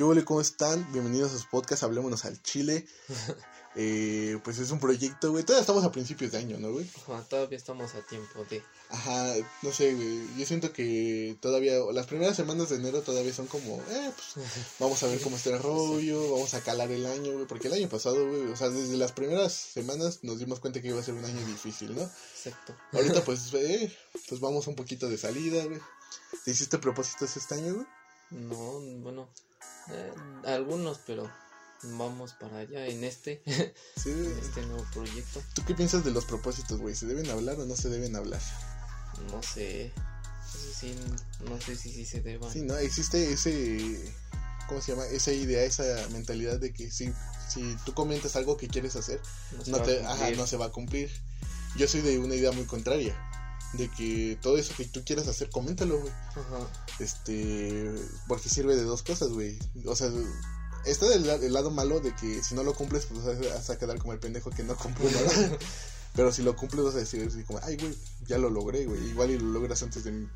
¿Qué huele? ¿Cómo están? Bienvenidos a su podcast Hablémonos al Chile. Eh, pues es un proyecto, güey. Todavía estamos a principios de año, ¿no, güey? Ajá, todavía estamos a tiempo de. Ajá, no sé, güey. Yo siento que todavía, las primeras semanas de enero todavía son como, eh, pues vamos a ver cómo está el rollo, vamos a calar el año, güey. Porque el año pasado, güey, o sea, desde las primeras semanas nos dimos cuenta que iba a ser un año difícil, ¿no? Exacto. Ahorita, pues, eh, pues vamos un poquito de salida, güey. ¿Te hiciste propósitos este año, güey? No, bueno, eh, algunos, pero vamos para allá en este, Sí, en este nuevo proyecto. ¿Tú qué piensas de los propósitos, güey? ¿Se deben hablar o no se deben hablar? No sé, eso sí, no sé si se deba. Sí, ¿no? Existe ese, ¿cómo se llama? Esa idea, esa mentalidad de que si, si tú comentas algo que quieres hacer, se no, te, ajá, no se va a cumplir. Yo soy de una idea muy contraria, de que todo eso que tú quieras hacer, coméntalo, güey. Ajá, Este, porque sirve de dos cosas, güey. O sea, está del la- el lado malo de que si no lo cumples, pues vas a- quedar como el pendejo que no cumplió nada. Pero si lo cumples, vas a decir así como, ay, güey, ya lo logré, güey. Igual y lo logras antes de,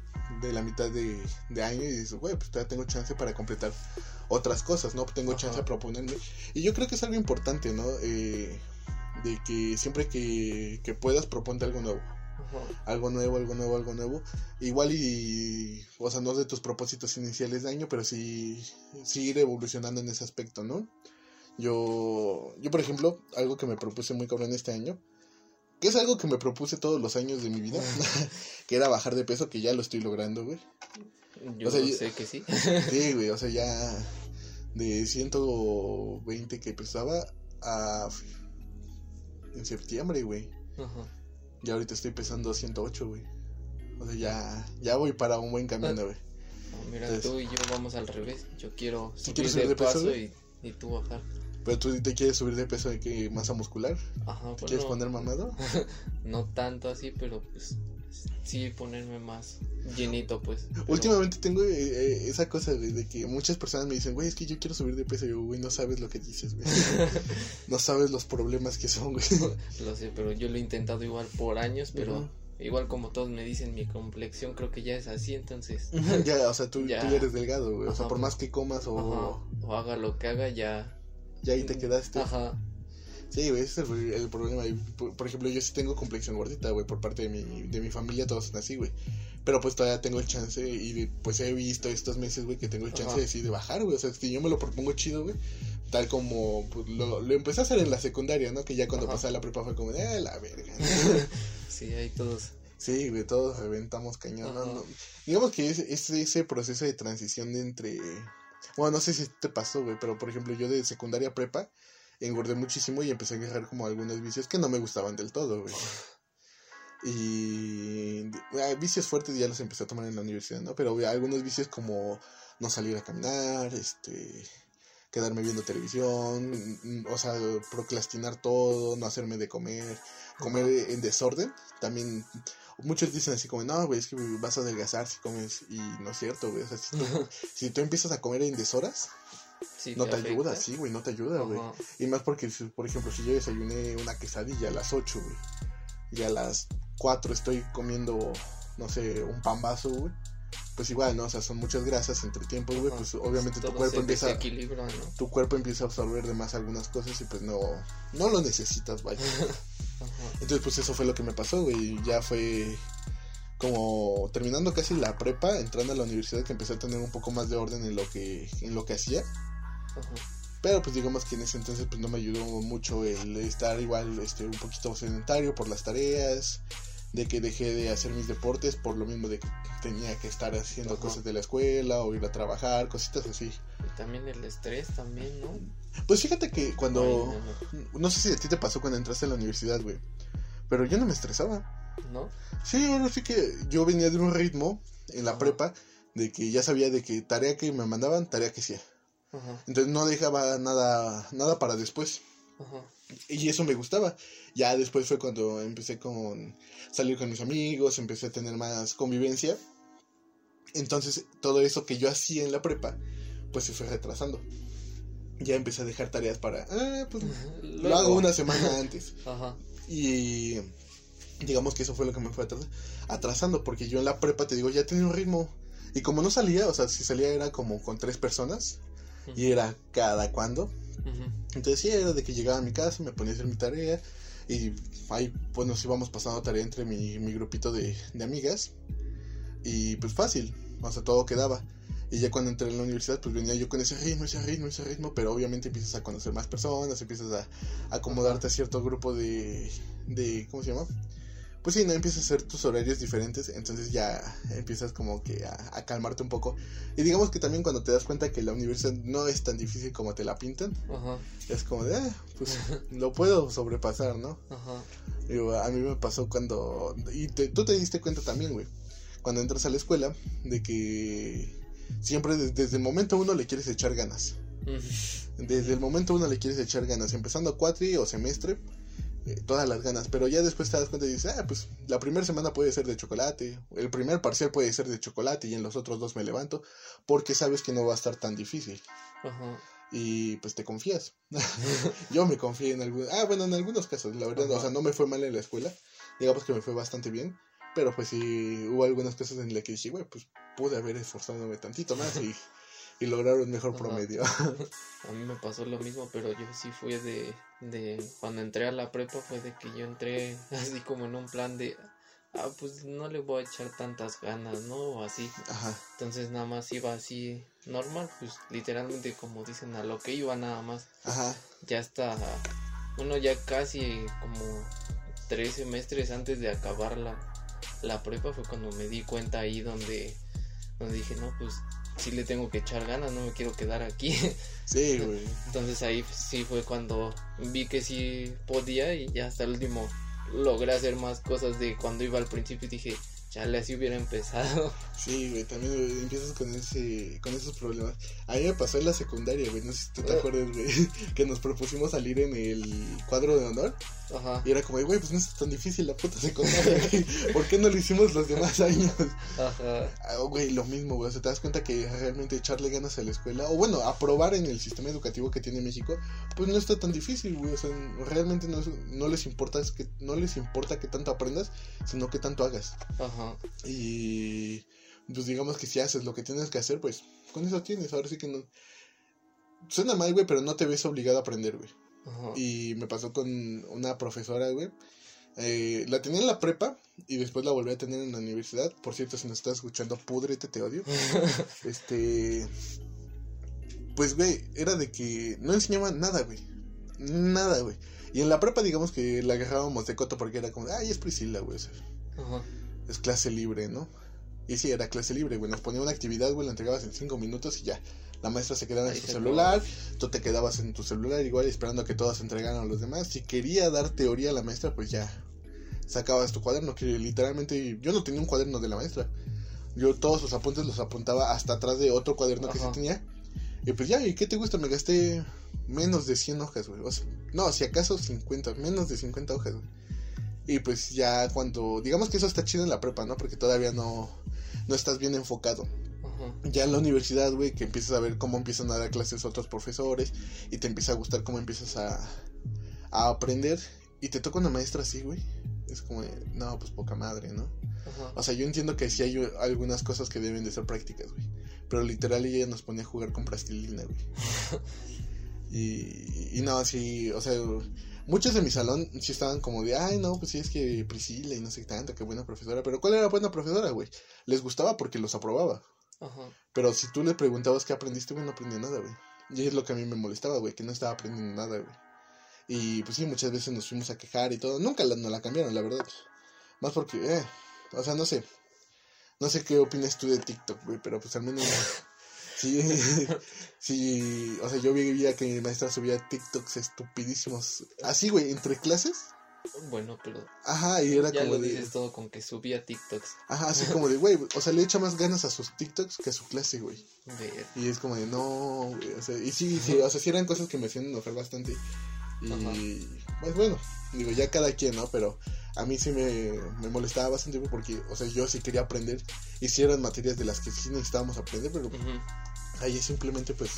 de la mitad de, de año y dices, güey, pues todavía tengo chance para completar otras cosas, ¿no? Tengo Ajá. chance a proponerme. Y yo creo que es algo importante, ¿no? Eh, de que siempre que, que puedas, proponte algo nuevo ajá, algo nuevo, algo nuevo, algo nuevo. Igual y, o sea, no de tus propósitos iniciales de año, pero sí, sí ir evolucionando en ese aspecto, ¿no? Yo, yo por ejemplo, algo que me propuse muy cabrón este año, que es algo que me propuse todos los años de mi vida, que era bajar de peso, que ya lo estoy logrando, güey. yo O sea, yo- sé que sí. Sí, güey, o sea, ya de 120 que pesaba a... En septiembre, güey. Ajá. Y ahorita estoy pesando 108, güey. O sea, ya, ya voy para un buen camino, güey. No, mira, Entonces- tú y yo vamos al revés. Yo quiero ¿Tú subir quieres de, peso, paso y, y tú bajar. Pero tú te quieres subir de peso de qué masa muscular. Ajá, ¿Te quieres bueno, poner mamado? no tanto así, pero pues sí ponerme más llenito, pues. pero- Últimamente tengo eh, eh, esa cosa de que muchas personas me dicen, güey, es que yo quiero subir de peso. Y yo, güey, no sabes lo que dices, güey. no sabes los problemas que son, güey. Lo sé, pero yo lo he intentado igual por años, pero igual como todos me dicen, mi complexión creo que ya es así, entonces, ya, o sea, tú, Ya. tú eres delgado, güey. O sea, por pues. más que comas o ajá, o haga lo que haga, ya. ya ahí te quedaste. Ajá, Sí, güey, ese es el, el problema. Y, Por, por ejemplo, yo sí tengo complexión gordita, güey, por parte de mi, de mi familia, todos son así, güey. Pero pues todavía tengo el chance y pues he visto estos meses, güey, que tengo el chance Ajá. de sí de bajar, güey. O sea, si yo me lo propongo chido, güey. Tal como pues, lo, lo empecé a hacer en la secundaria, ¿no? Que ya cuando pasé a la prepa fue como, eh, la verga. sí, ahí todos. sí, güey, todos reventamos cañón. ¿no? Ajá. No, Digamos que es, es ese proceso de transición de entre... Bueno, no sé si te pasó, güey, pero por ejemplo yo de secundaria a prepa engordé muchísimo y empecé a agarrar como algunos vicios que no me gustaban del todo, güey. Y ah, vicios fuertes ya los empecé a tomar en la universidad, ¿no? Pero güey, algunos vicios como no salir a caminar, este quedarme viendo televisión, mm, o sea, procrastinar todo, no hacerme de comer, comer en desorden, también muchos dicen así como, no, güey, es que vas a adelgazar si comes, y no es cierto, güey, o sea, si tú, si tú empiezas a comer en deshoras, Sí, no te ayuda, sí, güey, no te ayuda, güey. Y más porque, por ejemplo, si yo desayuné una quesadilla a las 8, güey, y a las 4 estoy comiendo, no sé, un pambazo, güey, pues igual, ¿no? O sea, son muchas grasas entre tiempos, güey, pues obviamente tu cuerpo empieza tu cuerpo empieza a absorber de más algunas cosas y pues no no lo necesitas, vaya. Ajá. Entonces, pues eso fue lo que me pasó, güey, ya fue como terminando casi la prepa, entrando a la universidad que empecé a tener un poco más de orden en lo que en lo que hacía. Ajá. Pero pues digamos que en ese entonces pues no me ayudó mucho el estar igual este un poquito sedentario por las tareas, de que dejé de hacer mis deportes por lo mismo de que tenía que estar haciendo Ajá. cosas de la escuela o ir a trabajar, cositas así. Y también el estrés también, ¿no? Pues fíjate que cuando Ay, no sé si a ti te pasó cuando entraste a la universidad, güey, pero yo no me estresaba. ¿no? Sí, ahora sí que yo venía de un ritmo en la Ajá. prepa de que ya sabía de que tarea que me mandaban, tarea que hacía. Ajá, Entonces no dejaba nada nada para después. ajá. Y eso me gustaba. Ya después fue cuando empecé con salir con mis amigos, empecé a tener más convivencia. Entonces todo eso que yo hacía en la prepa, pues se fue retrasando. Ya empecé a dejar tareas para, ah, pues lo hago una semana antes. Ajá, Y digamos que eso fue lo que me fue atras- atrasando, porque yo en la prepa, te digo, ya tenía un ritmo. Y como no salía, o sea, si salía era como con tres personas, Y era cada cuando. Entonces sí, era de que llegaba a mi casa, me ponía a hacer mi tarea y ahí pues nos íbamos pasando tarea entre mi, mi grupito de, de amigas y pues fácil, o sea, todo quedaba. Y ya cuando entré en la universidad, pues venía yo con ese ritmo, ese ritmo, ese ritmo, pero obviamente empiezas a conocer más personas, empiezas a acomodarte a cierto grupo de, de, ¿cómo se llama? Pues sí, no empiezas a hacer tus horarios diferentes, entonces ya empiezas como que a, a calmarte un poco. Y digamos que también cuando te das cuenta que la universidad no es tan difícil como te la pintan, Ajá. es como de, ah, pues lo puedo sobrepasar, ¿no? Ajá. Digo, a mí me pasó cuando, y te- tú te diste cuenta también, güey, cuando entras a la escuela, de que siempre des- desde el momento uno le quieres echar ganas. Desde el momento uno le quieres echar ganas, empezando cuatri o semestre, eh, todas las ganas, pero ya después te das cuenta y dices, ah, pues la primera semana puede ser de chocolate, el primer parcial puede ser de chocolate y en los otros dos me levanto, porque sabes que no va a estar tan difícil Ajá. y pues te confías. Yo me confié en algunos, ah, bueno, en algunos casos, la verdad, o sea, no me fue mal en la escuela, digamos que me fue bastante bien, pero pues sí hubo algunas cosas en las que dije, güey, pues pude haber esforzándome tantito más y, y lograr un mejor promedio. A mí me pasó lo mismo, pero yo sí fui de, de cuando entré a la prepa fue de que yo entré así como en un plan de ah pues no le voy a echar tantas ganas, ¿no? O así. Ajá, Entonces nada más iba así normal, pues literalmente como dicen a lo que iba nada más. ajá, Ya está uno ya casi como tres semestres antes de acabar la, prepa fue cuando me di cuenta ahí donde donde dije, "No, pues sí le tengo que echar ganas, no me quiero quedar aquí." sí, güey. Entonces ahí sí fue cuando vi que sí podía y ya hasta el último logré hacer más cosas de cuando iba al principio y dije, chale, así hubiera empezado. Sí, güey, también güey, empiezas con ese con esos problemas. A mí me pasó en la secundaria, güey, no sé si tú te Eh. acuerdas, güey, que nos propusimos salir en el cuadro de honor Ajá, y era como, güey, pues no es tan difícil la puta secundaria, güey. ¿Por qué no lo hicimos los demás años? ajá, Ah, güey, lo mismo, güey, o sea, te das cuenta que realmente echarle ganas a la escuela, o bueno, aprobar en el sistema educativo que tiene México, pues no está tan difícil, güey, o sea, realmente no, no les importa es que no les importa que tanto aprendas, sino que tanto hagas. ajá, Y pues digamos que si haces lo que tienes que hacer, pues con eso tienes. Ahora sí que no. Suena mal, güey, pero no te ves obligado a aprender, güey. ajá. Y me pasó con una profesora, güey. Eh, la tenía en la prepa y después la volví a tener en la universidad. Por cierto, si nos estás escuchando, púdrete, te odio. Este. Pues, güey, era de que no enseñaba nada, güey. Nada, güey. Y en la prepa, digamos que la agarrábamos de coto porque era como, ay, es Priscila, güey. o sea, Ajá, es clase libre, ¿no? Y sí, era clase libre, güey. Nos ponía una actividad, güey, la entregabas en cinco minutos y ya. La maestra se quedaba en Ahí su celular, tú te quedabas en tu celular igual esperando a que todas entregaran a los demás. Si quería dar teoría a la maestra, pues ya sacabas tu cuaderno, que literalmente yo no tenía un cuaderno de la maestra. Yo todos los apuntes los apuntaba hasta atrás de otro cuaderno que sí tenía. Y pues ya, ¿y qué te gusta? Me gasté menos de 100 hojas, güey. O sea, no, si acaso 50, menos de 50 hojas, güey. Y pues ya cuando, digamos que eso está chido en la prepa, ¿no? Porque todavía no, no estás bien enfocado. Ya en la universidad, güey, que empiezas a ver cómo empiezan a dar clases otros profesores y te empieza a gustar cómo empiezas a, a aprender y te toca una maestra así, güey. Es como, de, no, pues poca madre, ¿no? ajá. O sea, yo entiendo que sí hay algunas cosas que deben de ser prácticas, güey. Pero literal ella nos ponía a jugar con plastilina, güey. Y, y no, sí, o sea, muchos de mi salón sí estaban como de, ay, no, pues sí, es que Priscila y no sé tanto, qué buena profesora. Pero ¿cuál era buena profesora, güey? Les gustaba porque los aprobaba. Ajá, Pero si tú le preguntabas qué aprendiste, güey, no aprendía nada, güey. Y es lo que a mí me molestaba, güey, que no estaba aprendiendo nada, güey. Y pues sí, muchas veces nos fuimos a quejar y todo. Nunca la, no la cambiaron, la verdad. Más porque, eh, o sea, no sé. No sé qué opinas tú de TikTok, güey, pero pues al menos... Sí, sí, o sea, yo veía que mi maestra subía TikToks estupidísimos. Así, güey, entre clases. bueno, pero Ajá, y era ya como lo de... dices todo con que subía TikToks. Ajá, así como de, güey, o sea, le echa más ganas a sus TikToks que a su clase, güey. Y es como de, no, güey, o sea, y sí, sí, o sea, sí eran cosas que me hacían enojar bastante. Y, Ajá. pues bueno, digo, ya cada quien, ¿no? Pero a mí sí me, me molestaba bastante porque, o sea, yo sí quería aprender. Eran materias de las que sí necesitábamos aprender, pero Ujú, ahí simplemente, pues,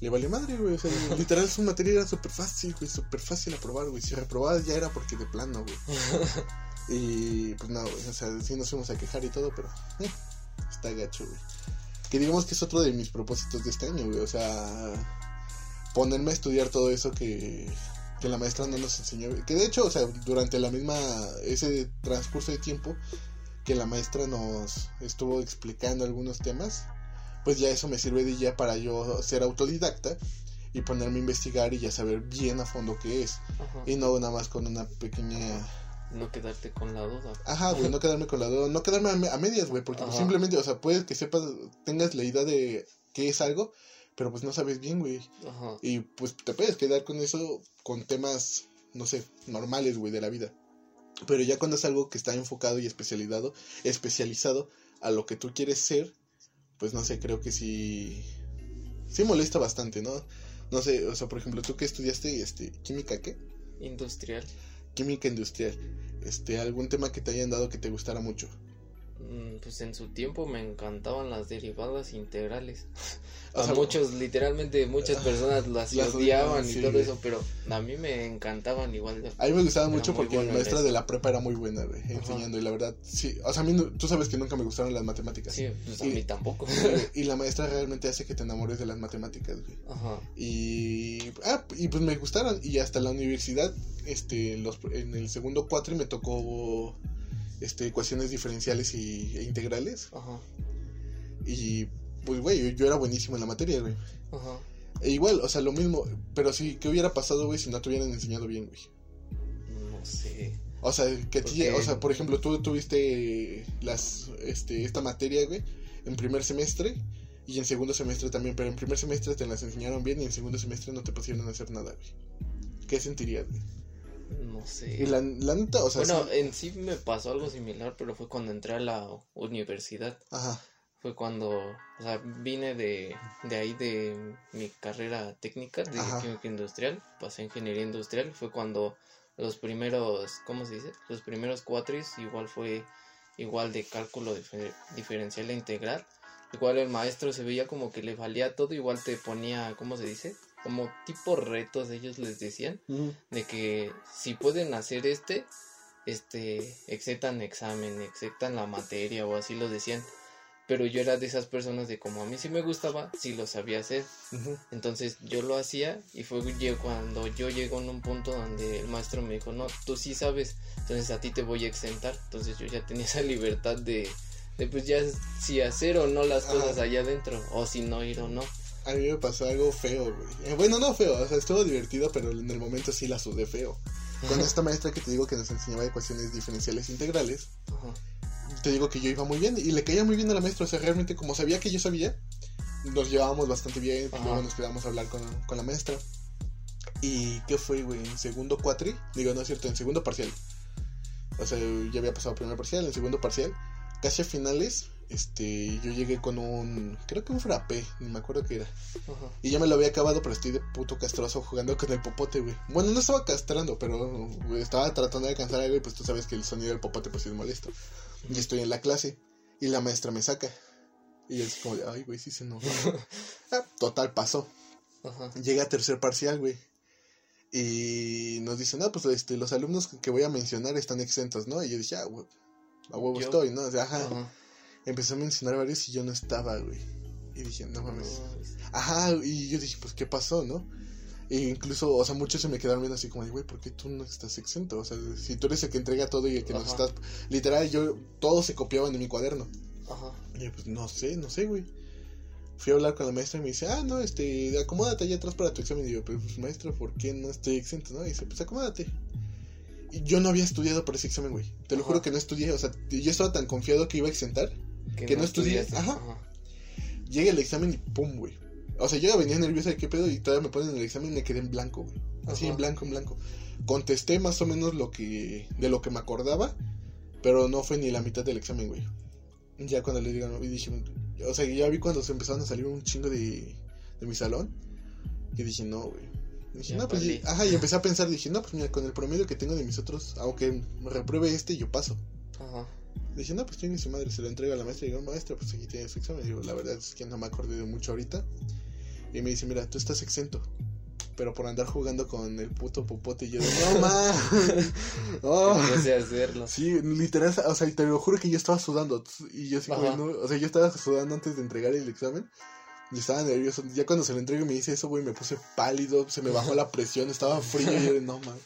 le valió madre, güey. O sea, literal, su materia era súper fácil, güey, súper fácil aprobar, güey. Si reprobabas ya era porque de plano, güey. Y pues no, güey, o sea, sí nos fuimos a quejar y todo, pero eh, está gacho, güey. Que digamos que es otro de mis propósitos de este año, güey. O sea, ponerme a estudiar todo eso que, que la maestra no nos enseñó. Que de hecho, o sea, durante la misma, ese transcurso de tiempo que la maestra nos estuvo explicando algunos temas, pues ya eso me sirve de ya para yo ser autodidacta y ponerme a investigar y ya saber bien a fondo qué es. Ajá. Y no nada más con una pequeña... No quedarte con la duda. Ajá, güey, no quedarme con la duda, no quedarme a, me- a medias, güey, porque pues, simplemente, o sea, puedes que sepas, tengas la idea de qué es algo, pero pues no sabes bien, güey. Ajá. Y pues te puedes quedar con eso, con temas, no sé, normales, güey, de la vida. Pero ya cuando es algo que está enfocado y especializado, especializado a lo que tú quieres ser, pues no sé, creo que sí, sí molesta bastante, ¿no? No sé, o sea, por ejemplo, tú que estudiaste, este, química, ¿qué? Industrial. Química industrial. Este, algún tema que te hayan dado que te gustara mucho. Mm, Pues en su tiempo me encantaban las derivadas integrales. O a sea, muchos, literalmente muchas personas las, Las odiaban y todo eso, pero a mí me encantaban igual. A mí me gustaba Era mucho porque mi maestra de la prepa era muy buena, güey, enseñando. Y la verdad, sí, o sea, a mí, no- tú sabes que nunca me gustaron las matemáticas. Sí, pues a Y- mí tampoco. y la maestra realmente hace que te enamores de las matemáticas, güey. Ajá. Y, ah, y pues me gustaron. Y hasta la universidad, este, los, en el segundo cuatri me tocó este, ecuaciones diferenciales y, e integrales. Ajá. Y pues, güey, yo, yo era buenísimo en la materia, güey. Ajá. E igual, o sea, lo mismo. Pero sí, ¿qué hubiera pasado, güey, si no te hubieran enseñado bien, güey? No sé. O sea, que a ti- o sea, por ejemplo, tú tuviste las, este, esta materia, güey, en primer semestre y en segundo semestre también, pero en primer semestre te las enseñaron bien y en segundo semestre no te pusieron a hacer nada, güey. ¿Qué sentirías, güey? No sé. Y la, la neta, o sea, bueno, sí- en sí me pasó algo similar, pero fue cuando entré a la universidad. ajá, Fue cuando, o sea, vine de, de ahí de mi carrera técnica de Ajá. química industrial, pasé a ingeniería industrial. Fue cuando los primeros, ¿cómo se dice? Los primeros cuatris igual fue igual de cálculo difer- diferencial e integral. Igual el maestro se veía como que le valía todo, igual te ponía, ¿cómo se dice? Como tipo retos, ellos les decían de que si pueden hacer este, este, exceptan examen, exceptan la materia o así lo decían. Pero yo era de esas personas de como a mí sí me gustaba, sí lo sabía hacer. Entonces yo lo hacía y fue cuando yo llego en un punto donde el maestro me dijo, no, tú sí sabes, entonces a ti te voy a exentar. Entonces yo ya tenía esa libertad de, de pues ya si hacer o no las cosas allá adentro, o si no ir o no. A mí me pasó algo feo, güey. Eh, bueno, no feo, o sea, estuvo divertido, pero en el momento sí la sudé feo. Con esta maestra que te digo que nos enseñaba ecuaciones diferenciales integrales, Ajá. te digo que yo iba muy bien y le caía muy bien a la maestra, o sea, realmente como sabía que yo sabía, nos llevábamos bastante bien, Ajá. luego nos quedamos a hablar con, con la maestra. ¿Y qué fue, güey? En segundo cuatri, digo, no es cierto, en segundo parcial. O sea, ya había pasado primer parcial, en segundo parcial, casi a finales, este, yo llegué con un, creo que un frappé, ni me acuerdo qué era. Ajá. Y ya me lo había acabado, pero estoy de puto castroso jugando con el popote, güey. Bueno, no estaba castrando, pero güey, estaba tratando de alcanzar algo y pues tú sabes que el sonido del popote pues es molesto. Y estoy en la clase y la maestra me saca. Y es como de, ay, güey, sí se enojó. Ah, total, pasó. Ajá. Llega a tercer parcial, güey. Y nos dicen, no, pues este, los alumnos que voy a mencionar están exentos, ¿no? Y yo dije, ah, güey, a huevo estoy, ¿no? O sea, ajá. Ajá. Empecé a mencionar varios y yo no estaba, güey. Y dije, no mames. Ajá, y yo dije, pues, ¿qué pasó, no? E incluso, o sea, muchos se me quedaron viendo así como de, güey, ¿por qué tú no estás exento? O sea, si tú eres el que entrega todo y el que nos Ajá. estás... Literal, yo, todos se copiaban de mi cuaderno. Ajá. Y yo, pues, no sé, no sé, güey. Fui a hablar con la maestra y me dice, ah, no, este, acomódate allá atrás para tu examen. Y yo, pues, maestra, ¿por qué no estoy exento, no? Y dice, pues, acomódate. Y yo no había estudiado para ese examen, güey. Te lo Ajá. juro que no estudié, o sea, yo estaba tan confiado que iba a exentar. Que no estudié, estudiaste. ajá. Llega el examen y pum, güey. O sea, yo ya venía nerviosa de qué pedo y todavía me ponen el examen y me quedé en blanco, güey. Así Ajá. en blanco, en blanco. Contesté más o menos lo que de lo que me acordaba, pero no fue ni la mitad del examen, güey. Ya cuando le digan, y dije, o sea, ya vi cuando se empezaron a salir un chingo de, de mi salón, y dije, no, güey. Dije, Ya no, pues, valí. ajá, y empecé a pensar, dije, no, pues mira, con el promedio que tengo de mis otros, aunque me repruebe este, yo paso. Ajá. Dije, no, pues tiene su madre, se lo entrega a la maestra. Y digo, maestra, pues aquí tiene su examen. Digo, la verdad es que no me acordé de mucho ahorita. Y me dice, mira, tú estás exento. pero por andar jugando con el puto popote. Y yo, no mames. oh. Empecé a hacerlo. Sí, literal, o sea, te lo juro que yo estaba sudando. Y yo así como, no, o sea, yo estaba sudando antes de entregar el examen. Y estaba nervioso. Ya cuando se lo entrego y me dice eso, güey, me puse pálido, se me bajó la presión, estaba frío. Y yo, no mames,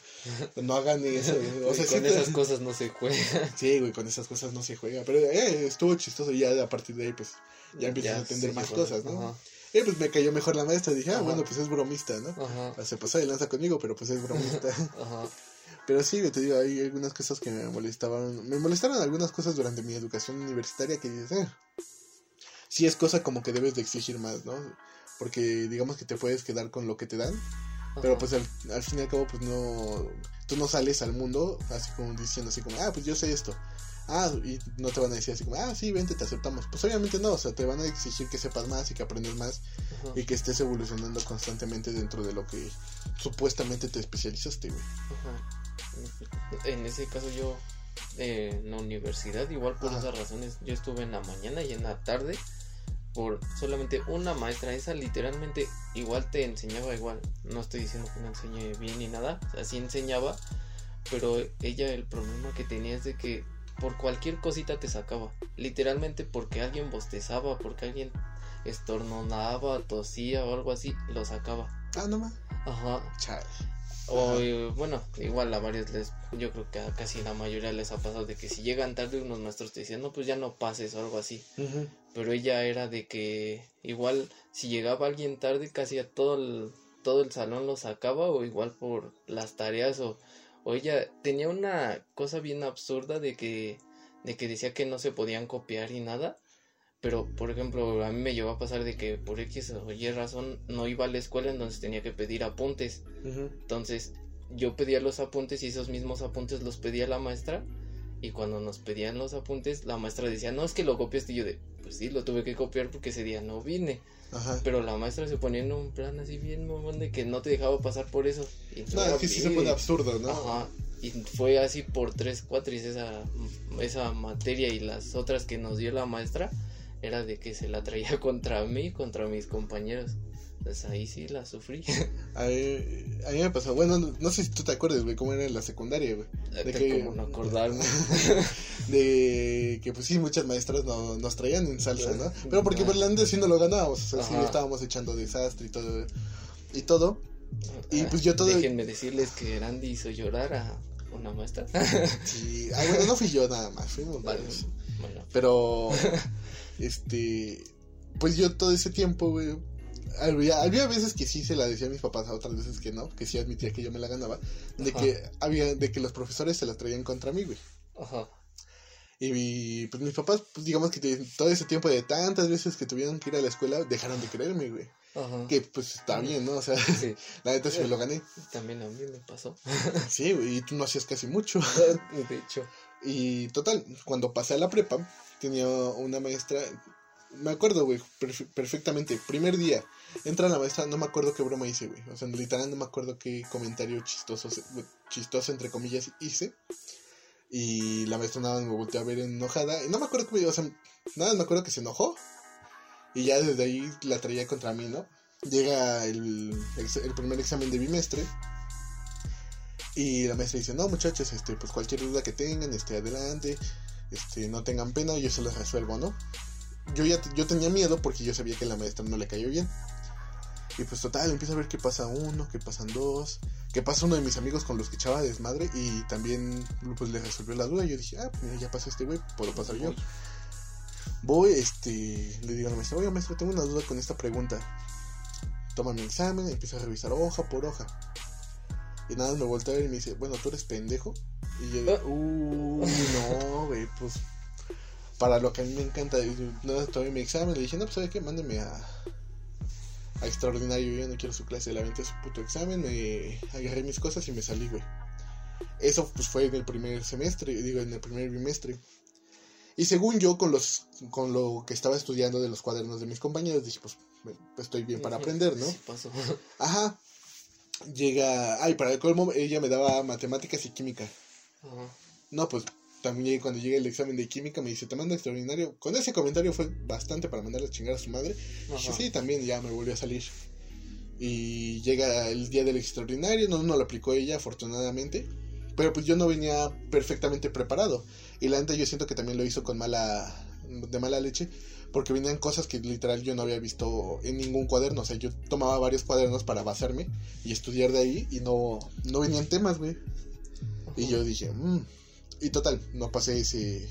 no hagan eso. güey. O sea, con sí, esas cosas no se juega. sí, güey, con esas cosas no se juega. Pero eh, estuvo chistoso y ya a partir de ahí, pues, ya empiezas a entender más cosas, ¿no? Ajá, Y pues me cayó mejor la maestra. Dije, ah, Ajá. bueno, pues es bromista, ¿no? ajá, Se pasó de lanza conmigo, pero pues es bromista. ajá. Pero sí, te digo, hay algunas cosas que me molestaban. Me molestaron algunas cosas durante mi educación universitaria que dices, eh, sí es cosa como que debes de exigir más, ¿no? Porque digamos que te puedes quedar con lo que te dan, pero pues al, al fin y al cabo, pues no, tú no sales al mundo así como diciendo así como, ah, pues yo sé esto. Ah, y no te van a decir así como, ah, sí, vente, te aceptamos. Pues obviamente no, o sea, te van a exigir que sepas más y que aprendas más Ajá, y que estés evolucionando constantemente dentro de lo que supuestamente te especializaste, güey. ajá. En ese caso yo eh, en la universidad, igual por Ajá. esas razones, yo estuve en la mañana y en la tarde por solamente una maestra. Esa literalmente igual te enseñaba igual. No estoy diciendo que no enseñe bien ni nada, o sea, sí enseñaba, pero ella el problema que tenía es de que por cualquier cosita te sacaba. Literalmente porque alguien bostezaba, porque alguien estornudaba, tosía o algo así, lo sacaba. Ah, no más. Ajá. Chale. O eh, bueno, igual a varios les, yo creo que a casi la mayoría les ha pasado de que si llegan tarde unos maestros te dicen, no, pues ya no pases o algo así. Pero ella era de que igual si llegaba alguien tarde casi a todo el, todo el salón lo sacaba o igual por las tareas o, o ella tenía una cosa bien absurda de que, de que decía que no se podían copiar y nada. Pero, por ejemplo, a mí me llegó a pasar de que por X o Y razón no iba a la escuela, entonces tenía que pedir apuntes. Entonces yo pedía los apuntes y esos mismos apuntes los pedía la maestra. Y cuando nos pedían los apuntes, la maestra decía, no, es que lo copiaste. Y yo de, pues sí, lo tuve que copiar porque ese día no vine. Ajá. Pero la maestra se ponía en un plan así bien mamón de que no te dejaba pasar por eso. Y No, es que sí se pone absurdo, ¿no? Ajá. Y fue así por tres cuatris esa, esa materia y las otras que nos dio la maestra era de que se la traía contra mí, contra mis compañeros. Entonces ahí sí la sufrí. A mí, a mí me pasó, bueno, no, no sé si tú te acuerdas, güey, cómo era en la secundaria, güey. De que- Como no acordarme. De que, pues sí, muchas maestras no, nos traían en salsa, ¿no? Pero porque por la sí no lo ganábamos, o sea, sí Ajá. estábamos echando desastre y todo. Y todo. Y pues yo todo- Déjenme decirles que Randy hizo llorar a una maestra. Sí. Ah, bueno, no fui yo nada más, fuimos varios. bueno, Pero, este, pues yo todo ese tiempo, güey, había, había veces que sí se la decía a mis papás, a otras veces que no, que sí admitía que yo me la ganaba, de Ajá. que había, de que los profesores se la traían contra mí, güey. ajá. Y pues mis papás, pues digamos que todo ese tiempo de tantas veces que tuvieron que ir a la escuela, dejaron de creerme, güey. Ajá. Que pues está bien, ¿no? O sea, Sí, la neta sí me lo gané. también a mí me pasó. Sí, güey, y tú no hacías casi mucho. De hecho. Y total, cuando pasé a la prepa, tenía una maestra, me acuerdo, güey, perfe- perfectamente, primer día, entra la maestra, no me acuerdo qué broma hice, güey, o sea, literal no me acuerdo qué comentario chistoso, chistoso entre comillas hice, y la maestra nada me volteó a ver enojada, y no me acuerdo qué, o sea, nada me acuerdo que se enojó, y ya desde ahí la traía contra mí, ¿no? Llega el, el, el primer examen de bimestre, y la maestra dice, no muchachos, este, pues cualquier duda que tengan, este, adelante, este, no tengan pena, yo se las resuelvo, ¿no? Yo ya yo tenía miedo porque yo sabía que la maestra no le cayó bien. Y pues total, empiezo a ver que pasa uno, que pasan dos, que pasa uno de mis amigos con los que echaba desmadre y también pues le resolvió la duda. Y yo dije, ah, pues mira, ya pasó este güey, puedo pasar yo. Voy, este, le digo a la maestra, oiga maestra, tengo una duda con esta pregunta. Toma mi examen, empiezo a revisar hoja por hoja. Y nada, me voltea a ver y me dice, bueno, tú eres pendejo. Y yo, Ah. uh, no, güey, pues para lo que a mí me encanta, y yo, nada, tomé mi examen, le dije, no, pues sabe qué, mándeme a, a extraordinario, yo no quiero su clase, le aventé su puto examen, me agarré mis cosas y me salí, güey. Eso pues fue en el primer semestre, digo, en el primer bimestre. Y según yo, con los con lo que estaba estudiando de los cuadernos de mis compañeros, dije, pues estoy bien para aprender, ¿no? Sí pasó. Ajá. Llega, ay, para el colmo, ella me daba matemáticas y química. No, pues también cuando llegue el examen de química me dice, te mando extraordinario. Con ese comentario fue bastante para mandarle a chingar a su madre. Dije, Ajá. sí, también ya me volvió a salir. Y llega el día del extraordinario, no, no lo aplicó ella, afortunadamente. Pero pues yo no venía perfectamente preparado. Y la neta yo siento que también lo hizo con mala, de mala leche. Porque venían cosas que literal yo no había visto en ningún cuaderno. O sea, yo tomaba varios cuadernos para basarme y estudiar de ahí. Y no, no venían temas, güey. Y yo dije, mmm. Y total, no pasé ese,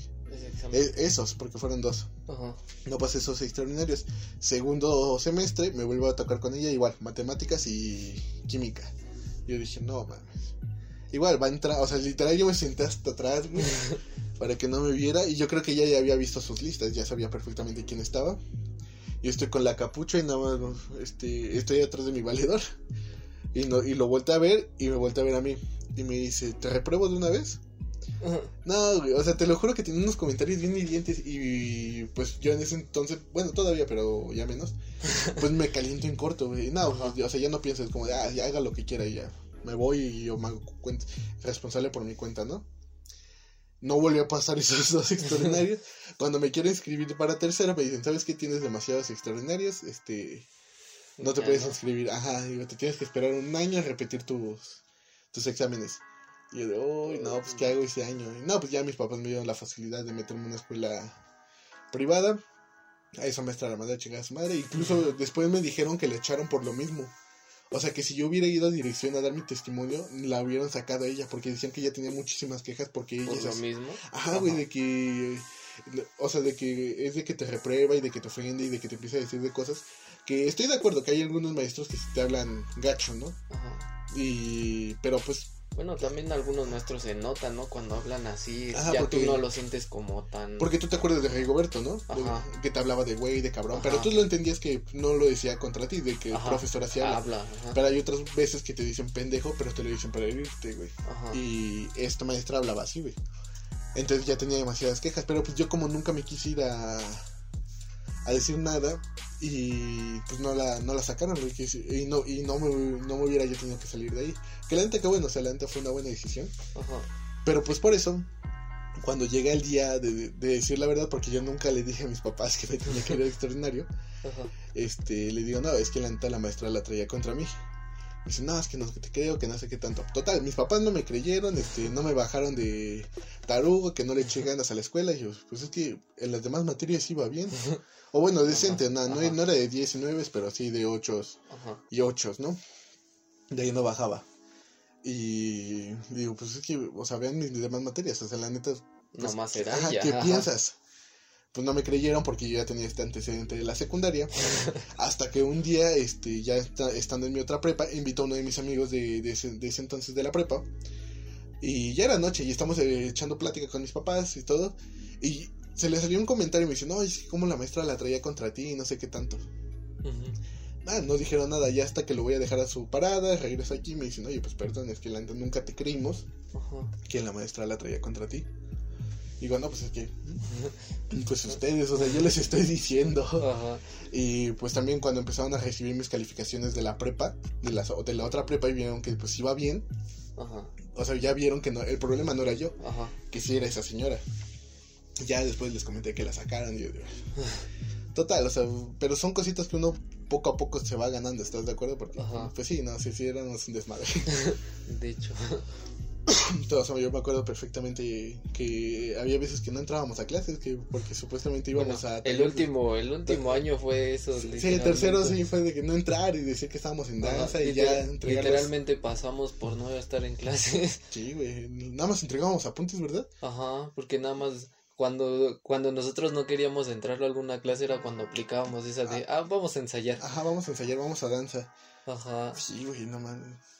e- esos, porque fueron dos. Ajá. No pasé esos extraordinarios. Segundo semestre me vuelvo a tocar con ella, igual, matemáticas y química. Yo dije, no mames. Igual, va a entrar, o sea, literal yo me senté hasta atrás, güey, para que no me viera. Y yo creo que ella ya había visto sus listas, ya sabía perfectamente quién estaba. Yo estoy con la capucha y nada más, este, estoy atrás de mi valedor. Y, no, y lo volteé a ver y me volteé a ver a mí. Y me dice, ¿te repruebo de una vez? No, güey, o sea, te lo juro que tiene unos comentarios bien hirientes y pues yo en ese entonces, bueno, todavía, pero ya menos, pues me caliento en corto, güey. No, Ajá. o sea, ya no pienses como de, ah, ya haga lo que quiera y ya. Me voy y yo me hago responsable por mi cuenta, ¿no? No volvió a pasar esos dos extraordinarios. Cuando me quiero inscribir para tercera, me dicen, ¿sabes qué? Tienes demasiados extraordinarios, este, no te Ya puedes inscribir. Ajá, digo, te tienes que esperar un año a repetir tus, tus exámenes. Y yo de, uy, no, pues ¿qué hago ese año? Y no, pues ya mis papás me dieron la facilidad de meterme en una escuela privada. A esa maestra la mandé a chingar a su madre. Incluso después me dijeron que le echaron por lo mismo. O sea que si yo hubiera ido a dirección a dar mi testimonio, la hubieran sacado a ella. Porque decían que ella tenía muchísimas quejas porque ella Por lo mismo. Ajá, güey, de que. O sea, de que es de que te reprueba y de que te ofende y de que te empieza a decir de cosas. Que estoy de acuerdo que hay algunos maestros que te hablan gacho, ¿no? Ajá. Y. Pero pues. Bueno, también algunos maestros se notan, ¿no? Cuando hablan así, Ajá, ya porque- tú no lo sientes como tan... Porque tú te acuerdas de Rigoberto, ¿no? Ajá. De- que te hablaba de güey, de cabrón. Pero tú lo entendías que no lo decía contra ti, de que el profesor así habla. habla. Pero hay otras veces que te dicen pendejo, pero te lo dicen para herirte, güey. Ajá. Y esta maestra hablaba así, güey. Entonces ya tenía demasiadas quejas, pero pues yo como nunca me quise ir a, a decir nada y pues no la, no la sacaron, Y no, y no me, no me hubiera yo tenido que salir de ahí. Que la neta que bueno, o sea, la neta fue una buena decisión. Ajá. Pero pues por eso, cuando llega el día de, de decir la verdad, porque yo nunca le dije a mis papás que me tenía que ir al extraordinario, Ajá. este, le digo, no, es que la neta la maestra la traía contra mí. Dice, no, es que no te creo, que no sé qué tanto. Total, mis papás no me creyeron, este, no me bajaron de tarugo, que no le eché ganas a la escuela. Y yo, pues es que en las demás materias iba bien. O bueno, decente, no, no, no era de 10 y 9, pero sí de 8 Ajá. y 8, ¿no? De ahí no bajaba. Y digo, pues es que, o sea, vean mis demás materias, o sea, la neta, pues, Nomás era. ¿Qué Ajá. piensas? Pues no me creyeron porque yo ya tenía este antecedente de la secundaria. hasta que un día, este, ya está- estando en mi otra prepa, invitó a uno de mis amigos de, de ese, de ese entonces de la prepa. Y ya era noche y estamos eh, echando plática con mis papás y todo. Y se le salió un comentario y me dice, no, es como la maestra la traía contra ti y no sé qué tanto. Ah, no dijeron nada, ya hasta que lo voy a dejar a su parada, regreso aquí y me dicen, oye, pues perdón, es que la nunca te creímos que la maestra la traía contra ti. Digo, no, pues es que, pues ustedes, o sea, yo les estoy diciendo. Ajá. Y pues también cuando empezaron a recibir mis calificaciones de la prepa, de la, de la otra prepa y vieron que pues iba bien, Ajá. o sea, ya vieron que no, el problema no era yo, Ajá. que sí era esa señora. Ya después les comenté que la sacaron y yo digo, total, o sea, pero son cositas que uno poco a poco se va ganando, ¿estás de acuerdo? Porque, Ajá. pues sí, no, sí, sí, éramos un desmadre. De hecho. Todo, o sea, yo me acuerdo perfectamente que había veces que no entrábamos a clases, que porque supuestamente íbamos Bueno, a... el último, el último año fue eso. Sí, el tercero sí fue de que no entrar y decir que estábamos en Ajá, danza y ya entregarlos. Literalmente pasamos por no estar en clases. Sí, güey. Nada más entregábamos apuntes, ¿verdad? Ajá, porque nada más cuando, cuando nosotros no queríamos entrar a alguna clase era cuando aplicábamos esa de, ah, vamos a ensayar. Ajá, vamos a ensayar, vamos a danza. Ajá. Sí, güey, no mames.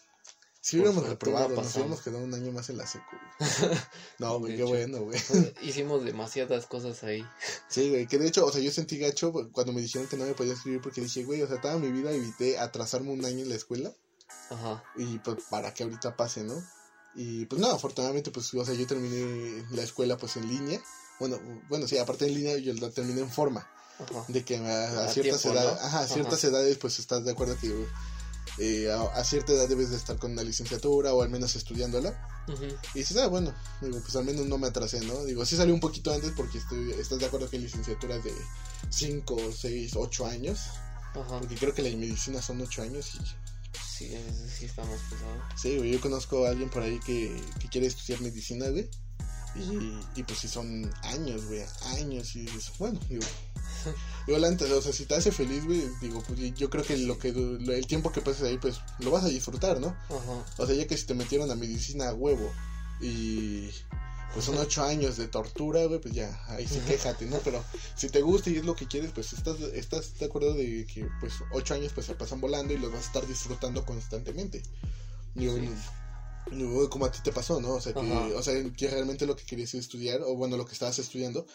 Si hubiéramos reprobado, nos hubiéramos quedado un año más en la secu. güey. No, güey, qué hecho. bueno, güey. Hicimos demasiadas cosas ahí. Sí, güey, que de hecho, o sea, yo sentí gacho cuando me dijeron que no me podía escribir porque dije, güey, o sea, toda mi vida evité atrasarme un año en la escuela Ajá. y pues para que ahorita pase, ¿no? Y pues no, afortunadamente, pues, o sea, yo terminé la escuela pues en línea. Bueno, bueno, sí, aparte en línea yo la terminé en forma. Ajá. de que a, ciertas tiempo, edades, ¿no? ajá, a ciertas edades pues estás de acuerdo que eh, a, a cierta edad debes de estar con una licenciatura o al menos estudiándola y dices ah bueno digo pues al menos no me atrasé no digo sí salió un poquito antes porque estoy estás de acuerdo que hay licenciaturas de 5 6 8 años Ajá. Porque creo que la medicina son ocho años y... Sí, sí está más pesado. Sí, güey, yo conozco a alguien por ahí que, que quiere estudiar medicina, güey. Y, y pues sí son años, güey, años. Y dices, bueno, digo... Digo, la o sea, si te hace feliz, güey, digo, pues yo creo que lo que lo- el tiempo que pases ahí, pues lo vas a disfrutar, ¿no? Ajá. O sea, ya que si te metieron a medicina a huevo y pues son ocho años de tortura, güey, pues ya, ahí sí quéjate, ¿no? Pero si te gusta y es lo que quieres, pues estás, estás de acuerdo de que pues ocho años pues se pasan volando y los vas a estar disfrutando constantemente. Digo, Sí. como a ti te pasó, ¿no? O sea, que, Ajá. o sea, que realmente lo que querías estudiar, o bueno, lo que estabas estudiando,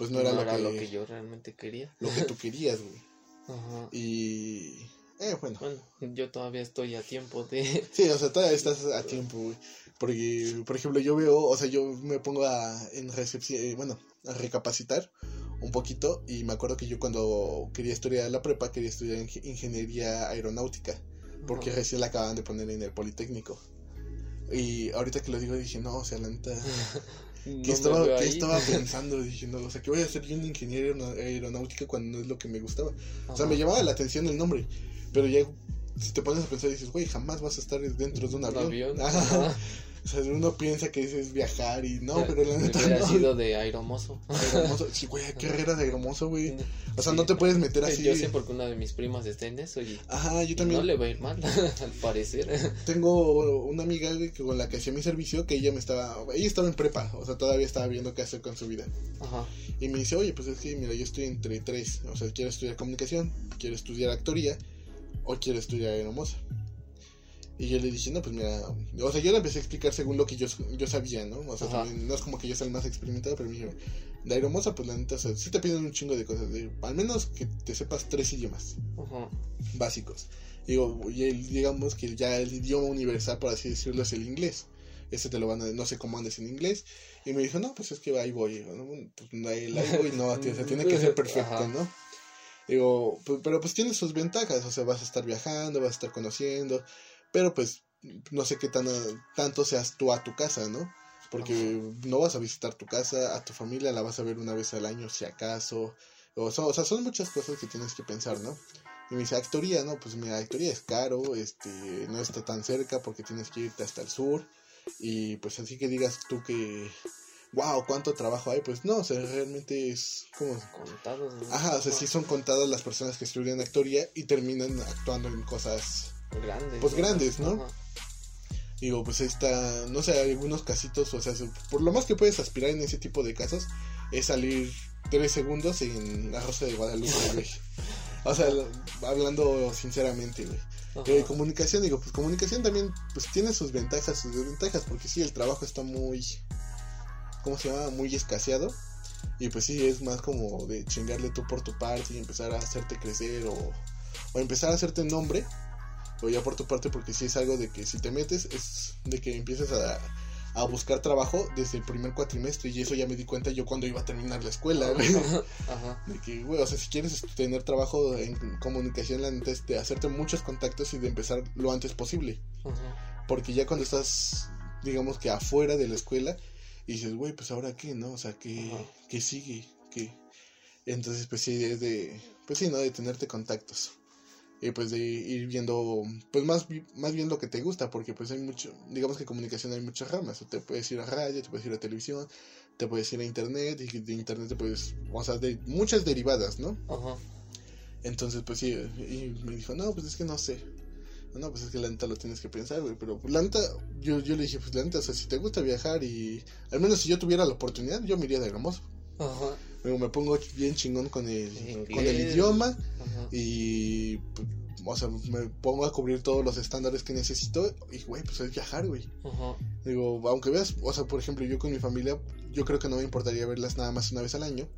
pues no era, lo, que, yo realmente quería. lo que tú querías, güey. Ajá. Y... Eh, bueno. Bueno, yo todavía estoy a tiempo de... Sí, o sea, todavía estás a tiempo, güey. Porque, por ejemplo, yo veo, o sea, yo me pongo a, en recepción, eh, bueno, a recapacitar un poquito y me acuerdo que yo cuando quería estudiar la prepa quería estudiar ing- ingeniería aeronáutica porque Ajá. recién la acaban de poner en el Politécnico. Y ahorita que lo digo dije, no, o sea, la neta, ¿qué, estaba, qué estaba pensando? Dije, no, o sea, que voy a hacer yo un ingeniero aeronáutica cuando no es lo que me gustaba. O sea, me llamaba la atención el nombre, pero ya si te pones a pensar dices, güey, jamás vas a estar dentro de un Un avión. avión. Ajá. Ajá. O sea, uno piensa que es viajar y no, pero la neta hubiera no. sido de aeromozo. Aeromozo. Sí, güey, qué carrera de hermoso, güey. O sea, Sí. no te puedes meter así. Yo sé porque una de mis primas está en eso y, Ajá, yo y también no le va a ir mal, al parecer. tengo una amiga con la que hacía mi servicio que ella me estaba, ella estaba en prepa, o sea, todavía estaba viendo qué hacer con su vida. Ajá. Y me dice, oye, pues es que, mira, yo estoy entre tres, o sea, quiero estudiar comunicación, quiero estudiar actoría o quiero estudiar aeromoza. Y yo le dije, no, pues mira, o sea, yo le empecé a explicar según lo que yo, yo sabía, ¿no? O sea, también no es como que yo sea el más experimentado, pero me dije, de aeromoza, pues la neta, o sea, sí te piden un chingo de cosas, de, al menos que te sepas tres idiomas Ajá. básicos. Digo, y digamos que ya el idioma universal, por así decirlo, es el inglés. Ese te lo van a, no sé cómo andes en inglés. Y me dijo, no, pues es que ahí voy. No, pues no, ahí, ahí voy, no, tío, o sea, tiene que ser perfecto, Ajá. ¿no? Digo, pues, pero pues tiene sus ventajas, o sea, vas a estar viajando, vas a estar conociendo, pero pues no sé qué tan, tanto seas tú a tu casa, ¿no? Porque no vas a visitar tu casa, a tu familia la vas a ver una vez al año, si acaso. O, son- o sea, son muchas cosas que tienes que pensar, ¿no? Y me dice, actoría, no, pues mira, actoría es caro, este, no está tan cerca porque tienes que irte hasta el sur. Y pues así que digas tú que, wow, cuánto trabajo hay, pues no, o sea, realmente es como... Contados. ¿no? Ajá, o sea, sí son contadas las personas que estudian actoría y terminan actuando en cosas, Grandes. pues, grandes, ¿no? Ajá. digo, pues ahí está, no sé, algunos casitos, o sea, se- por lo más que puedes aspirar en ese tipo de casos es salir tres segundos en la Rosa de Guadalupe, güey. O sea, hablando sinceramente, güey. Eh, comunicación, digo, pues comunicación también pues tiene sus ventajas, sus desventajas, porque sí, el trabajo está muy, ¿cómo se llama? Muy escaseado. Y pues sí, es más como de chingarle tú por tu parte y empezar a hacerte crecer o, o empezar a hacerte nombre. O ya por tu parte, porque sí es algo de que si te metes, es de que empiezas a, a buscar trabajo desde el primer cuatrimestre. Y eso ya me di cuenta yo cuando iba a terminar la escuela, güey. Ajá. De que, güey, o sea, si quieres tener trabajo en comunicación, la neta es de hacerte muchos contactos y de empezar lo antes posible. Ajá. Porque ya cuando estás, digamos que afuera de la escuela, y dices, güey, pues ahora qué, ¿no? O sea, ¿qué, qué sigue? ¿Qué? Entonces, pues sí, es de, pues sí, ¿no? De tenerte contactos. Y pues de ir viendo, pues más, más bien lo que te gusta, porque pues hay mucho, digamos que comunicación hay muchas ramas. Te puedes ir a radio, te puedes ir a televisión, te puedes ir a internet, y de internet te puedes, o sea, de muchas derivadas, ¿no? Ajá. Entonces, pues sí, y me dijo, no, pues es que no sé. No, pues es que la neta lo tienes que pensar, güey. Pero pues, la neta, yo, yo le dije, pues la neta, o sea, si te gusta viajar y al menos si yo tuviera la oportunidad, yo me iría de hermoso. Ajá. Me pongo bien chingón con el, Inglés. con el idioma Ajá. y, pues, o sea, me pongo a cubrir todos los estándares que necesito y, güey, pues es viajar, güey. Ajá. Digo, aunque veas, o sea, por ejemplo, yo con mi familia, yo creo que no me importaría verlas nada más una vez al año.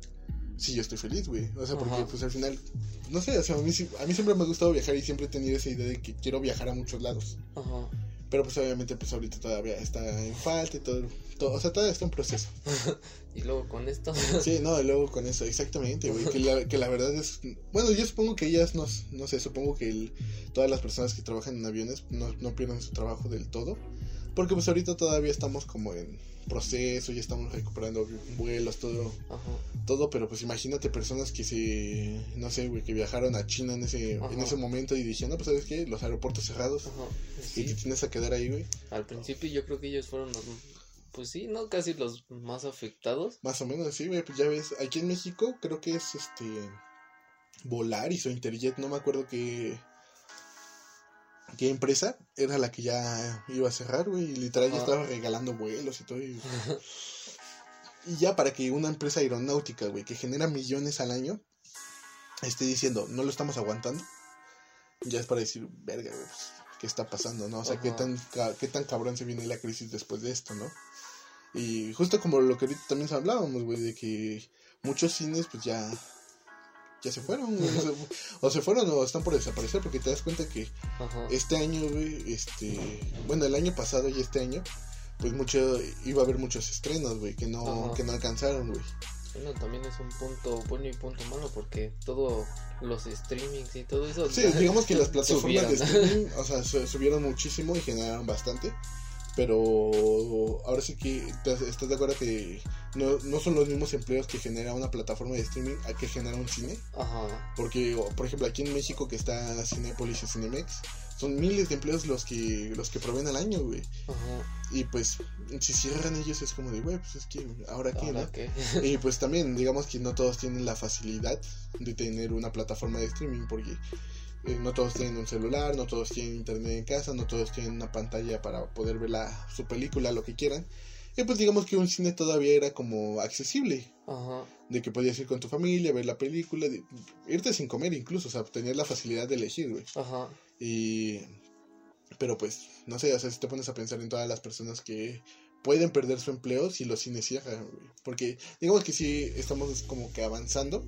Si yo estoy feliz, güey. O sea, porque Ajá. pues al final, no sé, o sea, a mí, a mí siempre me ha gustado viajar y siempre he tenido esa idea de que quiero viajar a muchos lados. Ajá. Pero pues obviamente pues ahorita todavía está en falta y todo, todo o sea, todavía está en proceso. Y luego con esto. Sí, no, y luego con eso, exactamente, güey, que la, que la verdad es, bueno, yo supongo que ellas, no, no sé, supongo que el- todas las personas que trabajan en aviones no, no pierden su trabajo del todo. Porque pues ahorita todavía estamos como en proceso, ya estamos recuperando vuelos, todo, Ajá. todo, pero pues imagínate personas que se, no sé, güey, que viajaron a China en ese, en ese momento y dijeron, no, pues sabes qué, los aeropuertos cerrados Ajá. y te tienes a quedar ahí, güey, Al principio yo creo que ellos fueron los, pues sí, no casi los más afectados. más o menos, sí, güey, pues ya ves, aquí en México creo que es este, Volaris o Interjet, no me acuerdo qué, qué empresa era la que ya iba a cerrar, güey, y literal ya Ajá. estaba regalando vuelos y todo, y Y ya para que una empresa aeronáutica, güey, que genera millones al año, esté diciendo, no lo estamos aguantando, ya es para decir, verga, güey, pues, ¿qué está pasando, no? O sea, ¿qué tan, ¿qué tan cabrón se viene la crisis después de esto, no? Y justo como lo que ahorita también hablábamos, güey, de que muchos cines, pues ya, ya se fueron, güey, o se- o se fueron o están por desaparecer, porque te das cuenta que Ajá. este año, güey, este, bueno, el año pasado y este año, pues mucho, iba a haber muchos estrenos, güey, que no, Ajá. que no alcanzaron, güey. Bueno, también es un punto bueno y punto malo porque todo los streamings y todo eso. Sí, digamos que las plataformas de streaming, o sea, su- subieron muchísimo y generaron bastante. Pero ahora sí que estás de acuerdo que no, no son los mismos empleos que genera una plataforma de streaming a que genera un cine. Ajá. Porque, por ejemplo, aquí en México que está Cinepolis y Cinemex, son miles de empleos los que los que proveen al año, güey. Ajá. Y pues, si cierran ellos es como de, güey, pues es que, ¿ahora qué, ¿Ahora no? qué? Y pues también, digamos que no todos tienen la facilidad de tener una plataforma de streaming porque eh, no todos tienen un celular, no todos tienen internet en casa, no todos tienen una pantalla para poder ver la, su película, lo que quieran. Y pues digamos que un cine todavía era como accesible, Ajá. de que podías ir con tu familia, ver la película, de- irte sin comer incluso, o sea, tener la facilidad de elegir, güey. Ajá. Y... Pero pues, no sé, o sea, si te pones a pensar en todas las personas que pueden perder su empleo si los cines cierran, güey. Porque digamos que sí estamos como que avanzando,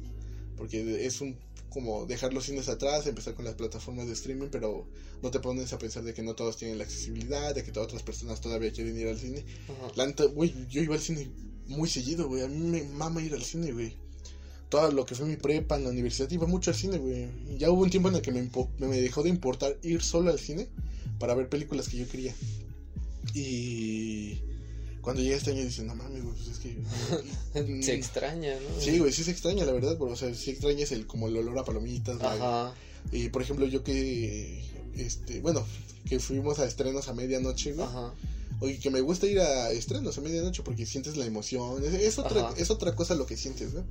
porque es un como dejar los cines atrás, empezar con las plataformas de streaming, pero no te pones a pensar de que no todos tienen la accesibilidad, de que todas otras personas todavía quieren ir al cine. Ajá. La neta, güey, yo iba al cine muy seguido, güey. A mí me mama ir al cine, güey. Todo lo que fue mi prepa en la universidad iba mucho al cine, güey. Ya hubo un tiempo en el que me dejó de importar ir solo al cine para ver películas que yo quería. Y cuando llegué este año dije, no mames, güey, pues es que... Se extraña, ¿no? Sí, güey, sí se extraña, la verdad, pero, o sea, sí extrañas el, como el olor a palomitas, güey. Ajá. Y, por ejemplo, yo que, este, bueno, que fuimos a estrenos a medianoche, güey. Ajá. Oye, que me gusta ir a estrenos a medianoche porque sientes la emoción. Es, es otra, Ajá. es otra cosa lo que sientes, ¿no?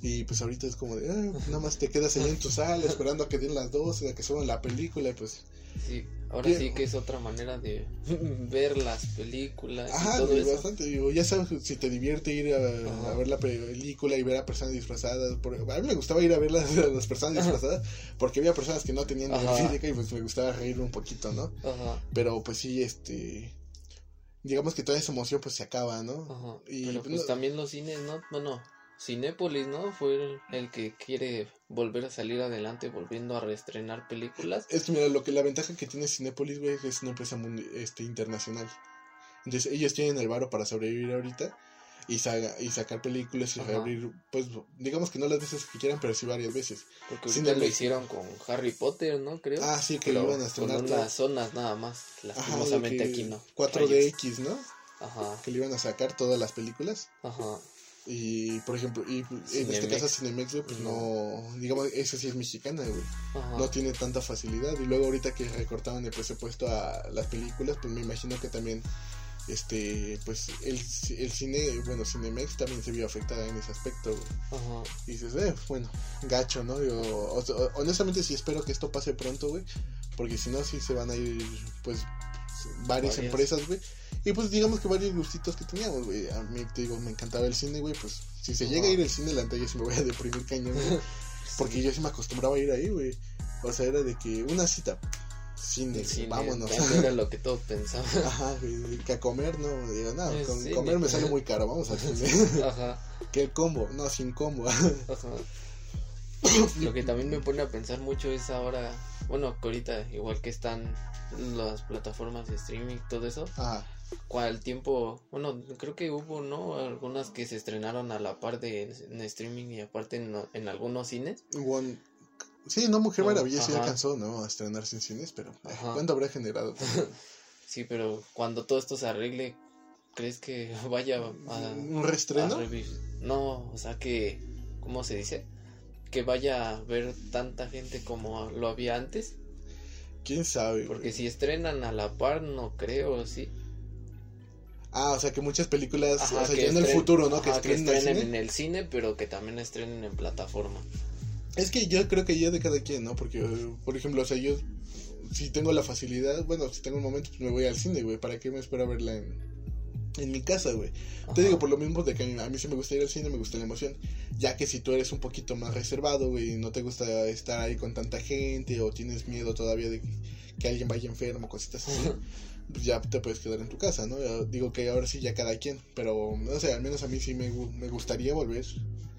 Y pues ahorita es como de, ah, nada más te quedas ahí en tu sala esperando a que den las 12, a que suban la película y pues... Sí. Ahora sí que es otra manera de ver las películas y Ajá, todo güey, eso. bastante. Digo, ya sabes si te divierte ir a, ver la película y ver a personas disfrazadas. Por- a mí me gustaba ir a ver las, las personas disfrazadas porque había personas que no tenían física y pues me gustaba reír un poquito, ¿no? Ajá. Pero pues sí, este... Digamos que toda esa emoción pues se acaba, ¿no? Ajá. Y, Pero pues no- también los cines, ¿no? Bueno, Cinépolis, ¿no? Fue el, el que quiere volver a salir adelante volviendo a reestrenar películas. Es que mira, lo que la ventaja que tiene Cinepolis, güey, es que es una empresa este, internacional. Entonces ellos tienen el varo para sobrevivir ahorita y, sa- y sacar películas y Ajá. reabrir, pues digamos que no las veces que quieran, pero sí varias veces. Porque ahorita lo hicieron con Harry Potter, ¿no? Creo. Ah, sí, que Pero iban a con estrenar todo. unas zonas nada más. Ajá, Lastimosamente que aquí no. 4DX, ¿no? Ajá. Que le iban a sacar todas las películas. Ajá. Y, por ejemplo, y en este caso Cinemex, güey, pues no, digamos, esa sí es mexicana, güey. No tiene tanta facilidad y luego ahorita que recortaban el presupuesto a las películas pues me imagino que también este pues el, el cine bueno Cinemex también se vio afectada en ese aspecto güey. Ajá. y dices eh, bueno gacho no Digo, o- o- honestamente sí espero que esto pase pronto güey porque si no sí se van a ir pues varias, Varias. empresas güey y pues digamos que varios gustitos que teníamos güey a mí te digo me encantaba el cine güey pues si se llega a ir el cine la yo sí me voy a deprimir cañón güey. Porque yo sí me acostumbraba a ir ahí, güey. O sea, era de que una cita, cine, vámonos. Era lo que todos pensaban. Ajá, güey, que a comer, no, digo, no, con- comer me sale muy caro, vamos al cine. Ajá. que el combo, no, sin combo. Ajá. Lo que también me pone a pensar mucho es ahora, bueno, que ahorita igual que están las plataformas de streaming todo eso, Ajá, cuál tiempo, bueno, creo que hubo, ¿no? Algunas que se estrenaron a la par de en streaming y aparte en, en algunos cines. One- Sí, no, Mujer No, Maravilla sí alcanzó, ¿no? A estrenarse en cines, pero eh, Ajá. ¿cuánto habrá generado? Sí, pero cuando todo esto se arregle, ¿crees que vaya a... ¿Un a revivir? No, o sea que, ¿cómo se dice? Que vaya a ver tanta gente como lo había antes. ¿Quién sabe? Porque güey? si estrenan a la par, no creo, sí. Ah, o sea, que muchas películas, Ajá, o sea, que ya en el futuro, ¿no? que estrenen en el cine, pero que también estrenen en plataforma. Es que yo creo que ya de cada quien, ¿no? Porque, por ejemplo, o sea, yo si tengo la facilidad, bueno, si tengo un momento, pues me voy al cine, güey. ¿Para qué me espero a verla en, en mi casa, güey? Te digo, por lo mismo de que a mí, sí me gusta ir al cine, me gusta la emoción. Ya que si tú eres un poquito más reservado, güey, y no te gusta estar ahí con tanta gente, o tienes miedo todavía de que, que alguien vaya enfermo, cositas así, pues ya te puedes quedar en tu casa, ¿no? Digo que ahora sí, ya cada quien. Pero, no sé, al menos a mí sí me, me gustaría volver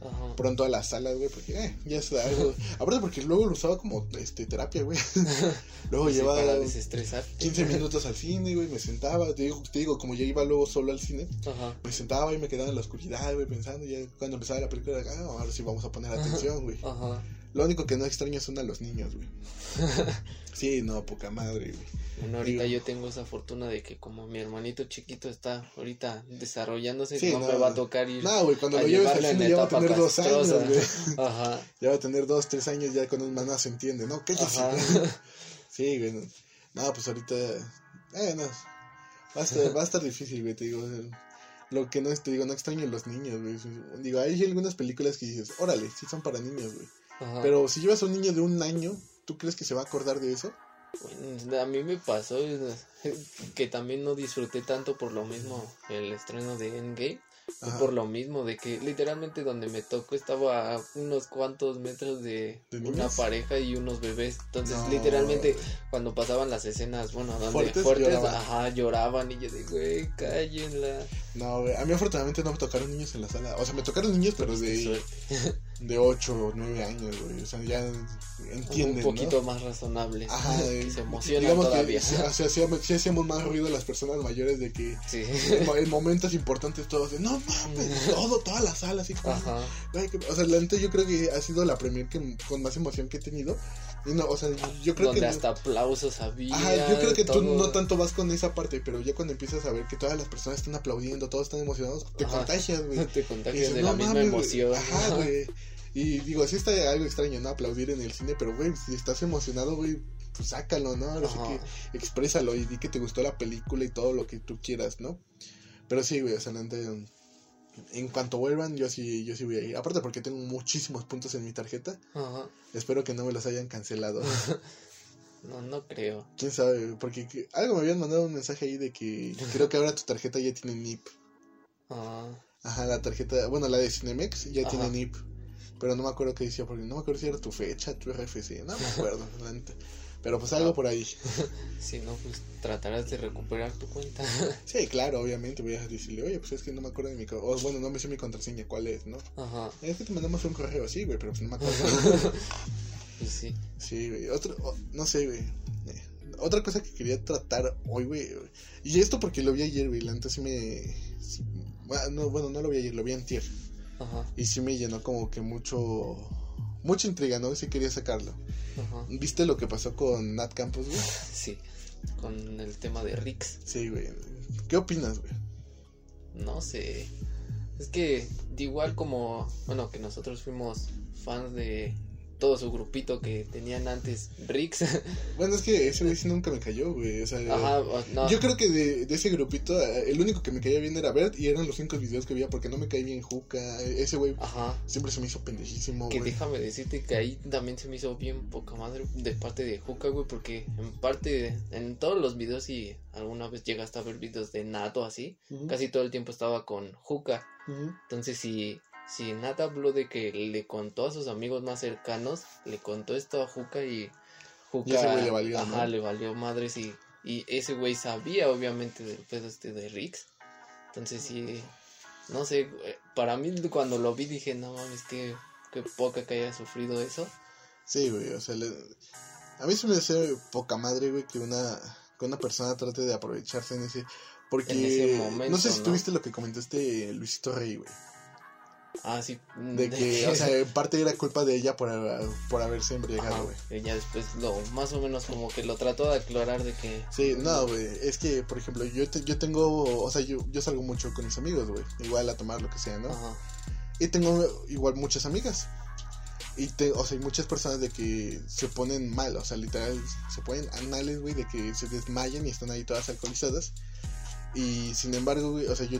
Ajá. pronto a las salas, güey, porque eh, ya es algo. Aparte, porque luego lo usaba como este terapia, güey. luego Sí, llevaba para desestresar. 15 minutos al cine, güey, me sentaba. Te digo, te digo, como ya iba luego solo al cine, Ajá. me sentaba y me quedaba en la oscuridad, güey, pensando. Ya cuando empezaba la película, ah, ahora sí vamos a poner atención, güey. Ajá. Lo único que no extraño son a los niños, güey. Sí, no, poca madre, güey. Bueno, ahorita Digo- yo tengo esa fortuna de que como mi hermanito chiquito está ahorita desarrollándose, Sí, no, me va a tocar ir No, güey, cuando a lo lleves al cine ya va a tener dos años, güey. Ajá. Ya va a tener dos, tres años, ya con un maná se entiende, ¿no? ¿Qué Ajá. Sí, güey. No, No, pues ahorita. Eh, no. Va a estar, va a estar difícil, güey, te digo. Lo que no es, te digo, no extraño a los niños, güey. Digo, hay algunas películas que dices, órale, sí son para niños, güey. Ajá. Pero si llevas a un niño de un año, ¿tú crees que se va a acordar de eso? A mí me pasó que también no disfruté tanto por lo mismo el estreno de Endgame. Ajá. por lo mismo, de que literalmente donde me tocó estaba a unos cuantos metros de, ¿De una pareja y unos bebés. Entonces, No. literalmente, cuando pasaban las escenas, bueno, donde Fuertes, fuertes, lloraban. ajá, lloraban y yo de, güey, cállenla. No, güey. A mí afortunadamente no me tocaron niños en la sala. O sea, me tocaron niños, pero de. de 8 o 9 años, güey. O sea, ya entienden, un poquito ¿no? más razonable. Ajá, que eh, se emocionan digamos todavía. que o sea, sí, sí hacíamos más ruido las personas mayores de que Sí. en, mo- en momentos importantes todos de no mames, todo, toda la sala así como, Ajá. O sea, la neta yo creo que ha sido la premier que con más emoción que he tenido. No, o sea, yo creo Donde que hasta aplausos había. Ajá, yo creo que tú todo. no tanto vas con esa parte, pero ya cuando empiezas a ver que todas las personas están aplaudiendo, todos están emocionados, te Ajá. contagias, güey. Te contagias dices, de "No la misma mames, güey". emoción. Ajá, güey. Y digo, sí está algo extraño, ¿no? Aplaudir en el cine, pero, güey, si estás emocionado, güey, pues sácalo, ¿no? Ahora sí Ajá. que exprésalo y di que te gustó la película y todo lo que tú quieras, ¿no? Pero sí, güey, o sea, neta, en cuanto vuelvan, yo sí, yo sí voy a ir. Aparte porque tengo muchísimos puntos en mi tarjeta. Ajá. Espero que no me los hayan cancelado. No, no creo. ¿Quién sabe? Porque que- algo me habían mandado un mensaje ahí de que creo que ahora tu tarjeta ya tiene NIP. Ah, Ajá, la tarjeta, bueno, la de Cinemex ya Ajá. tiene NIP. Pero no me acuerdo qué decía, porque no me acuerdo si era tu fecha, tu RFC, no me acuerdo. Pero pues algo por ahí. si no, pues tratarás de recuperar tu cuenta. Sí, claro, obviamente voy a decirle, oye, pues es que no me acuerdo de mi... co- O bueno, no me sé mi contraseña, ¿cuál es, no? Ajá. Es que te mandamos un correo, sí, güey, pero pues no me acuerdo. Pues sí. sí, güey. Otro, no sé, güey. Eh, Otra cosa que quería tratar hoy, güey. Y esto porque lo vi ayer, güey. La neta sí me... sí- bueno, no, bueno, no lo vi ayer, lo vi antier. Ajá. Y sí me llenó como que mucho... Mucha intriga, ¿no? Sí quería sacarlo. Ajá. ¿Viste lo que pasó con Nat Campos, güey? Sí. Con el tema de Rix. Sí, güey. ¿Qué opinas, güey? No sé. Es que de igual como, bueno, que nosotros fuimos fans de todo su grupito que tenían antes Rix. Bueno, es que ese güey sí nunca me cayó, güey. O sea, Ajá, no. Yo creo que de, de ese grupito, el único que me caía bien era Bert y eran los cinco videos que veía porque no me caía bien Juca. Ese güey Ajá. siempre se me hizo pendejísimo, Que güey. déjame decirte que ahí también se me hizo bien poca madre de parte de Juca, güey, porque en parte, en todos los videos, y alguna vez llegaste a ver videos de Nato así, casi todo el tiempo estaba con Juca. Entonces, si, si Nat habló de que le contó a sus amigos más cercanos, le contó esto a Juca y Juca, Y ese güey le valió, ajá, ¿no? le valió madres y, y ese güey sabía obviamente del pedo este de Rix. Entonces, sí, no sé, güey, para mí cuando lo vi dije, no mames, que qué poca que haya sufrido eso. Sí, güey, o sea, le- a mí se me hace poca madre, güey, que una, que una persona trate de aprovecharse en ese... Porque En ese momento, no sé si ¿no? tuviste lo que comentaste Luisito Rey, güey. Ah, sí. De que, o sea, en parte era culpa de ella por, por haberse embriagado, güey. Ella después lo, más o menos como que lo trató de aclarar de que... Sí, no, güey, es que, por ejemplo, yo, yo tengo, o sea, yo, yo salgo mucho con mis amigos, güey, igual a tomar lo que sea, ¿no? Ajá. Y tengo igual muchas amigas. Y te, o sea, hay muchas personas de que se ponen mal, o sea, literal, se ponen anales, güey, de que se desmayan y están ahí todas alcoholizadas. Y sin embargo, güey, o sea, yo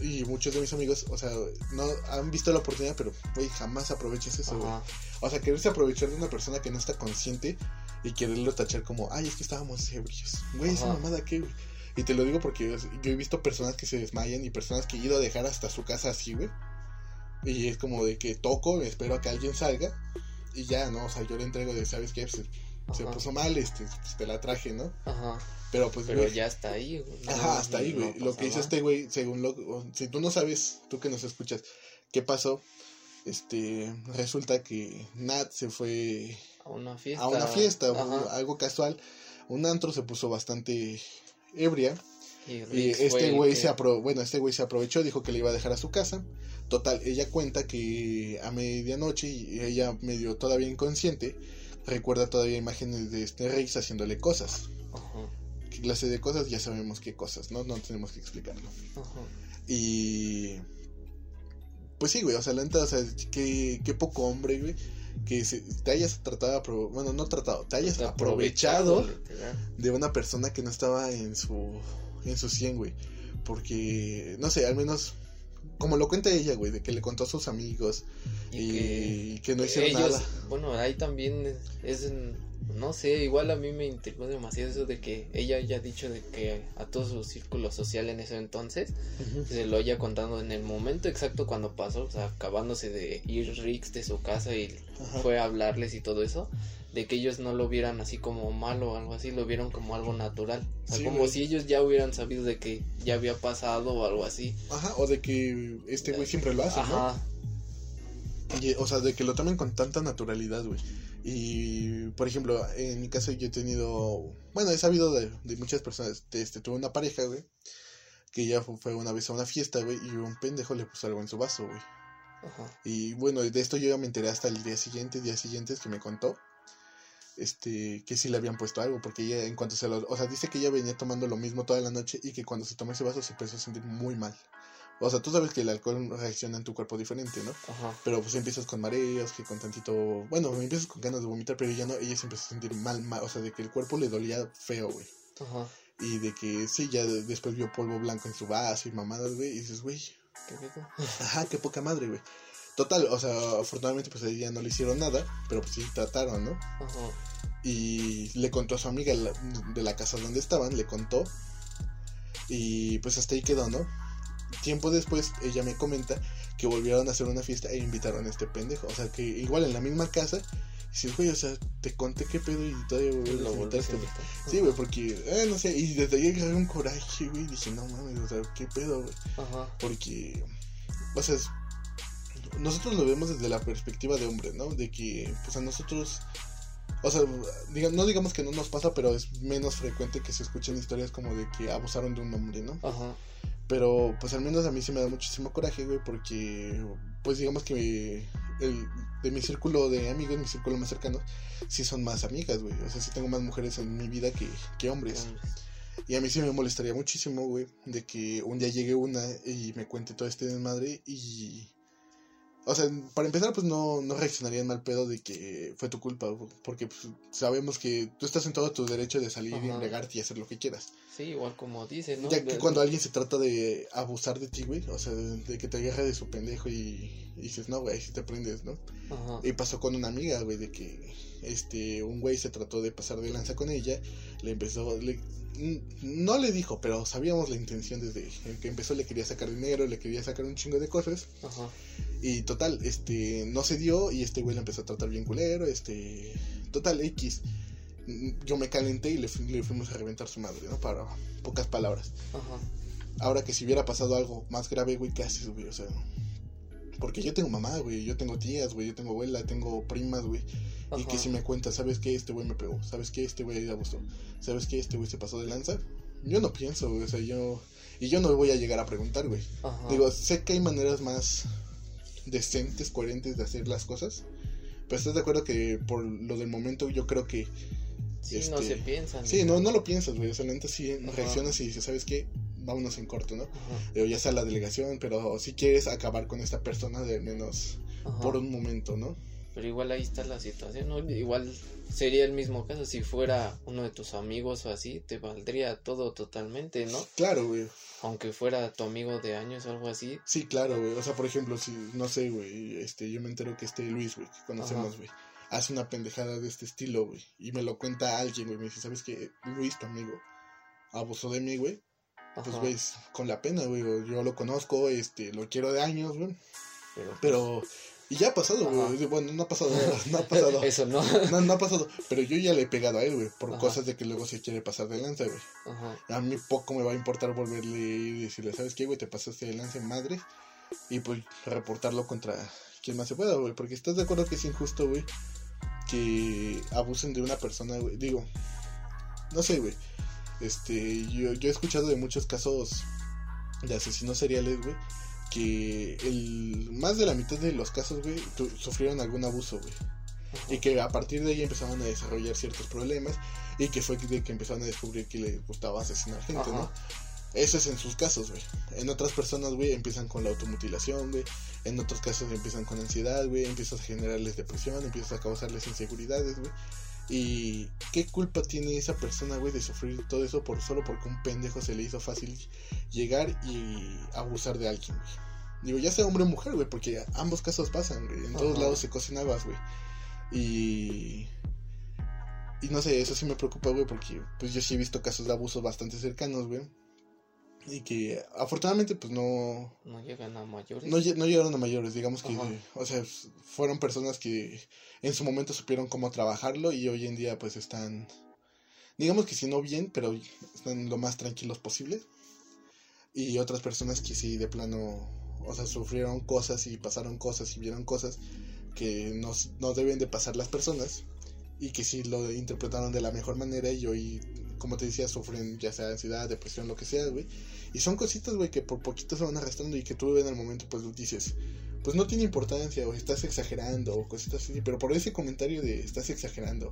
y muchos de mis amigos, o sea, no han visto la oportunidad, pero, güey, jamás aproveches eso, güey. O sea, quererse aprovechar de una persona que no está consciente y quererlo tachar como, ay, es que estábamos ebrios. Güey, esa mamada, ¿qué, güey? Y te lo digo porque yo he visto personas que se desmayan y personas que he ido a dejar hasta su casa así, güey. Y es como de que toco, espero a que alguien salga y ya, ¿no? O sea, yo le entrego de, ¿sabes qué? Se, puso mal, este, pues te la traje, ¿no? Ajá. Pero pues, Pero ya está ahí, güey. Ajá, hasta ahí, güey. lo que dice este güey, según lo... Si tú no sabes, tú que nos escuchas, qué pasó, este, resulta que Nat se fue... A una fiesta. A una fiesta, algo casual. Un antro se puso bastante ebria. Y, este güey se bueno, este güey se aprovechó, dijo que le iba a dejar a su casa. Total, ella cuenta que a medianoche, ella medio todavía inconsciente, recuerda todavía imágenes de este Rex haciéndole cosas. Ajá. ¿Qué clase de cosas? Ya sabemos qué cosas, ¿no? No tenemos que explicarlo. Ajá. Y... Pues sí, güey, o sea, la neta, o sea, qué, qué poco hombre, güey, que te hayas tratado, bueno, no tratado, te hayas aprovechado, de una persona que no estaba en su, en su 100, güey. Porque, no sé, al menos como lo cuenta ella, güey, de que le contó a sus amigos y, que, no hicieron nada. Bueno, ahí también es, no sé, igual a mí me intrigó demasiado eso de que ella haya dicho de que a todo su círculo social en ese entonces se lo haya contado en el momento exacto cuando pasó, o sea, acabándose de ir Rix de su casa y fue a hablarles y todo eso de que ellos no lo vieran así como malo o algo así, lo vieron como algo natural. O sea, como si ellos ya hubieran sabido de que ya había pasado o algo así. Ajá, o de que este güey siempre lo hace, Ajá. o sea, de que lo tomen con tanta naturalidad, güey. Y, por ejemplo, en mi caso yo he tenido, bueno, he sabido de, muchas personas, este, tuve una pareja, güey, que ya fue una vez a una fiesta, güey, y un pendejo le puso algo en su vaso, güey. Ajá. Y bueno, de esto yo ya me enteré hasta el día siguiente, días siguientes que me contó este, que sí le habían puesto algo, porque ella en cuanto se lo, o sea, dice que ella venía tomando lo mismo toda la noche y que cuando se tomó ese vaso se empezó a sentir muy mal. O sea, tú sabes que el alcohol reacciona en tu cuerpo diferente, ¿no? Ajá. Pero pues empiezas con mareos, que con tantito, bueno, empiezas con ganas de vomitar, pero ella no, ella se empezó a sentir mal, mal, o sea, de que el cuerpo le dolía feo, güey. Ajá. Y de que sí, ya después vio polvo blanco en su vaso y mamadas, güey, y dices, güey. Qué Ajá, qué poca madre, güey. Total, o sea, afortunadamente pues a ella no le hicieron nada, pero pues sí trataron, ¿no? Ajá. Y le contó a su amiga de la casa donde estaban, le contó. Y pues hasta ahí quedó, ¿no? Tiempo después ella me comenta que volvieron a hacer una fiesta e invitaron a este pendejo. O sea, que igual en la misma casa. Y si, güey, o sea, te conté qué pedo y todavía a este Sí, güey, porque, eh, no sé, y desde ahí agarré un coraje, güey. Dije, no mames, o sea, qué pedo, güey. Ajá. Porque, o sea, nosotros lo vemos desde la perspectiva de hombre, ¿no? De que, pues a nosotros, o sea, no digamos que no nos pasa, pero es menos frecuente que se escuchen historias como de que abusaron de un hombre, ¿no? Ajá. Pero, pues al menos a mí se me da muchísimo coraje, güey, porque, pues digamos que el, de mi círculo de amigos, mi círculo más cercano, sí son más amigas, güey. O sea, sí tengo más mujeres en mi vida que, que hombres. Y a mí sí me molestaría muchísimo, güey, de que un día llegue una y me cuente todo este desmadre y o sea, para empezar, pues no, no reaccionarían mal pedo de que fue tu culpa, porque pues, sabemos que tú estás en todo tu derecho de salir y entregarte y hacer lo que quieras. Sí, igual como dices, ¿no? Ya que cuando alguien se trata de abusar de ti, güey, o sea, de, que te agarre de su pendejo y, dices, no, güey, si te prendes, ¿no? Ajá. Y pasó con una amiga, güey, de que este un güey se trató de pasar de lanza con ella, le empezó, le, no le dijo, pero sabíamos la intención desde que empezó, le quería sacar dinero, le quería sacar un chingo de cosas. Ajá. Y total, este, no se dio y este güey le empezó a tratar bien culero, este, total, X. Yo me calenté y le, le fuimos a reventar su madre, ¿no? Para pocas palabras. Ajá. Ahora que si hubiera pasado algo más grave, güey, ¿qué haces, güey? O sea, porque yo tengo mamá, güey, yo tengo tías, güey, yo tengo abuela, tengo primas, güey. Y que si me cuentas, ¿sabes qué? Este güey me pegó, ¿sabes qué? Este güey abusó, ¿sabes qué? Este güey se pasó de lanza. Yo no pienso, güey, o sea, yo... Y yo no voy a llegar a preguntar, güey. Digo, sé que hay maneras más decentes, coherentes de hacer las cosas. Pero estás de acuerdo que por lo del momento yo creo que... Sí, no este, se piensan. Sí, no, no lo piensas, güey. O sea, la neta sí reaccionas y dices, ¿sabes qué? Vámonos en corto, ¿no? Ya sea la delegación, pero si quieres acabar con esta persona de menos ajá. por un momento, ¿no? Pero igual ahí está la situación, ¿no? Igual sería el mismo caso si fuera uno de tus amigos o así, te valdría todo totalmente, ¿no? Claro, güey. Aunque fuera tu amigo de años o algo así. Sí, claro, güey. O sea, por ejemplo, si, no sé, güey, este, yo me entero que este Luis, güey, que conocemos, güey, hace una pendejada de este estilo, güey, y me lo cuenta alguien, güey, me dice, ¿sabes qué? Luis, tu amigo, abusó de mí, güey. Pues, güey, con la pena, güey, yo lo conozco, este, lo quiero de años, güey, pero, pero... Y ya ha pasado, güey. Bueno, no ha pasado, no ha pasado. Eso no. No, no ha pasado. Pero yo ya le he pegado a él, güey. Por Ajá. cosas de que luego se quiere pasar de lanza, güey. Ajá. A mí poco me va a importar volverle y decirle, ¿sabes qué, güey? Te pasaste de lanza madre. Y pues reportarlo contra quien más se pueda, güey. Porque estás de acuerdo que es injusto, güey. Que abusen de una persona, güey. Digo, no sé, güey. Este, yo, yo he escuchado de muchos casos de asesinos seriales, güey. Que el, más de la mitad de los casos, güey, tu- sufrieron algún abuso, güey y que a partir de ahí empezaron a desarrollar ciertos problemas y que fue de que empezaron a descubrir que les gustaba asesinar gente. ¿no? Eso es en sus casos, güey. En otras personas, güey, empiezan con la automutilación, güey. En otros casos empiezan con ansiedad, güey. Empiezas a generarles depresión, empiezas a causarles inseguridades, güey. Y qué culpa tiene esa persona, güey, de sufrir todo eso por solo porque un pendejo se le hizo fácil llegar y abusar de alguien, güey. Digo, ya sea hombre o mujer, güey, porque ambos casos pasan, güey. En todos Ajá. lados se cocen habas, güey. Y. Y no sé, eso sí me preocupa, güey, porque pues yo sí he visto casos de abusos bastante cercanos, güey. Y que afortunadamente, pues no. No llegan a mayores. No, no llegaron a mayores, digamos que. Ajá. O sea, fueron personas que en su momento supieron cómo trabajarlo y hoy en día, pues están. Digamos que si no bien, pero están lo más tranquilos posible. Y otras personas que sí, de plano. O sea, sufrieron cosas y pasaron cosas y vieron cosas que no, no deben de pasar las personas y que sí lo interpretaron de la mejor manera y hoy, como te decía, sufren ya sea ansiedad, depresión, lo que sea, güey. Y son cositas, güey, que por poquito se van arrastrando y que tú en el momento pues dices, pues no tiene importancia o estás exagerando o cositas así, pero por ese comentario de estás exagerando,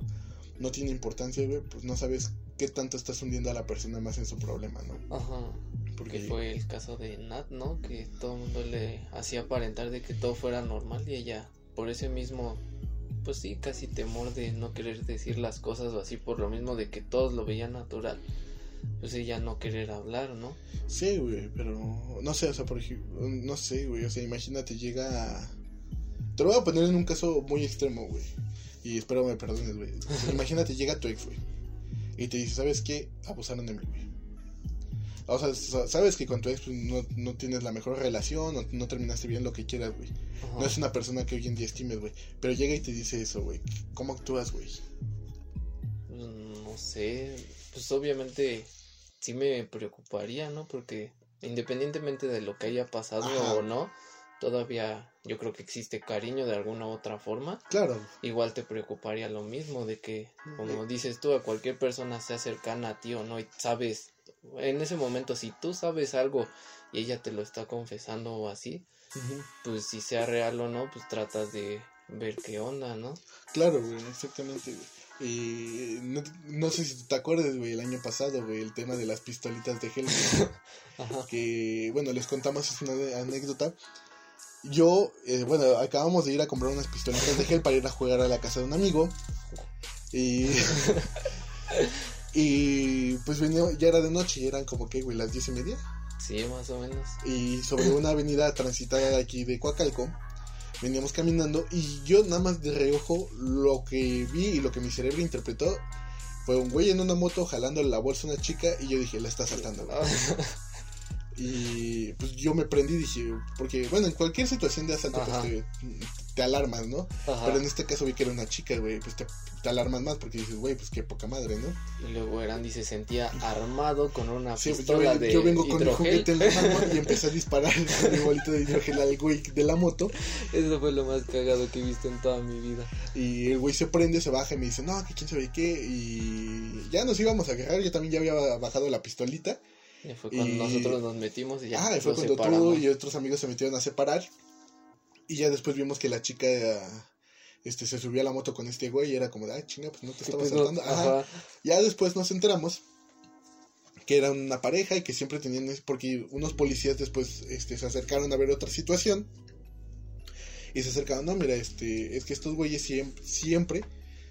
no tiene importancia, güey, pues no sabes qué tanto estás hundiendo a la persona más en su problema, ¿no? Ajá. Porque Que fue el caso de Nat, ¿no? Que todo el mundo le hacía aparentar de que todo fuera normal y ella, por ese mismo, pues sí, casi temor de no querer decir las cosas o así, por lo mismo de que todos lo veían natural, pues ella no querer hablar, ¿no? Sí, güey, pero no sé, o sea, por ejemplo, no sé, güey, o sea, imagínate, llega a... Te lo voy a poner en un caso muy extremo, güey, y espero me perdones, güey. imagínate, llega tu ex, güey, y te dice, ¿sabes qué? Abusaron de mí, güey. O sea, sa- sabes que con tu ex pues, no, no tienes la mejor relación, no, no terminaste bien lo que quieras, güey. Ajá. No es una persona que hoy en día estimes, güey. Pero llega y te dice eso, güey. ¿Cómo actúas, güey? Mm, No sé, pues obviamente sí me preocuparía, ¿no? Porque independientemente de lo que haya pasado Ajá. o no, todavía yo creo que existe cariño de alguna u otra forma. Claro, Igual te preocuparía lo mismo de que, como dices tú, a cualquier persona sea cercana a ti o no y sabes, en ese momento si tú sabes algo y ella te lo está confesando o así, pues si sea real o no, pues tratas de ver qué onda, ¿no? claro, güey, exactamente. Y no, no sé si te acuerdas, güey, el año pasado, güey, el tema de las pistolitas de gel. que, bueno, les contamos, es una anécdota. Yo, eh, bueno, acabamos de ir a comprar unas pistolitas de gel para ir a jugar a la casa de un amigo. Y, y pues venía, ya era de noche eran como que, güey, las diez y media. Sí, más o menos. y sobre una avenida transitada aquí de Coacalco veníamos caminando y yo nada más de reojo lo que vi y lo que mi cerebro interpretó fue un güey en una moto jalando la bolsa a una chica y yo dije, la está saltando. güey". Y pues yo me prendí y dije, porque bueno, en cualquier situación de asalto pues te, te alarmas, ¿no? Ajá. Pero en este caso vi que era una chica, güey, pues te, te alarmas más porque dices, güey, pues qué poca madre, ¿no? Y luego Erandi se sentía armado con una Sí, yo, pistola de yo vengo con hidrogel. juguete en la mano y empecé a disparar con mi bolito de hidrogel al güey de la moto. Eso fue lo más cagado que he visto en toda mi vida. Y el güey se prende, se baja y me dice, no, que quién sabe qué. Y ya nos íbamos a agarrar. Yo también ya había bajado la pistolita. Y fue cuando Y- nosotros nos metimos y ya ah, y fue cuando separamos. tú y otros amigos se metieron a separar. Y ya después vimos que la chica este, se subió a la moto con este güey y era como de, ay, chinga, pues no te estaba pues, saltando. Ajá. Ya después nos enteramos que era una pareja y que siempre tenían, porque unos policías después este, se acercaron a ver otra situación y se acercaron, no, mira, este, es que estos güeyes siempre, siempre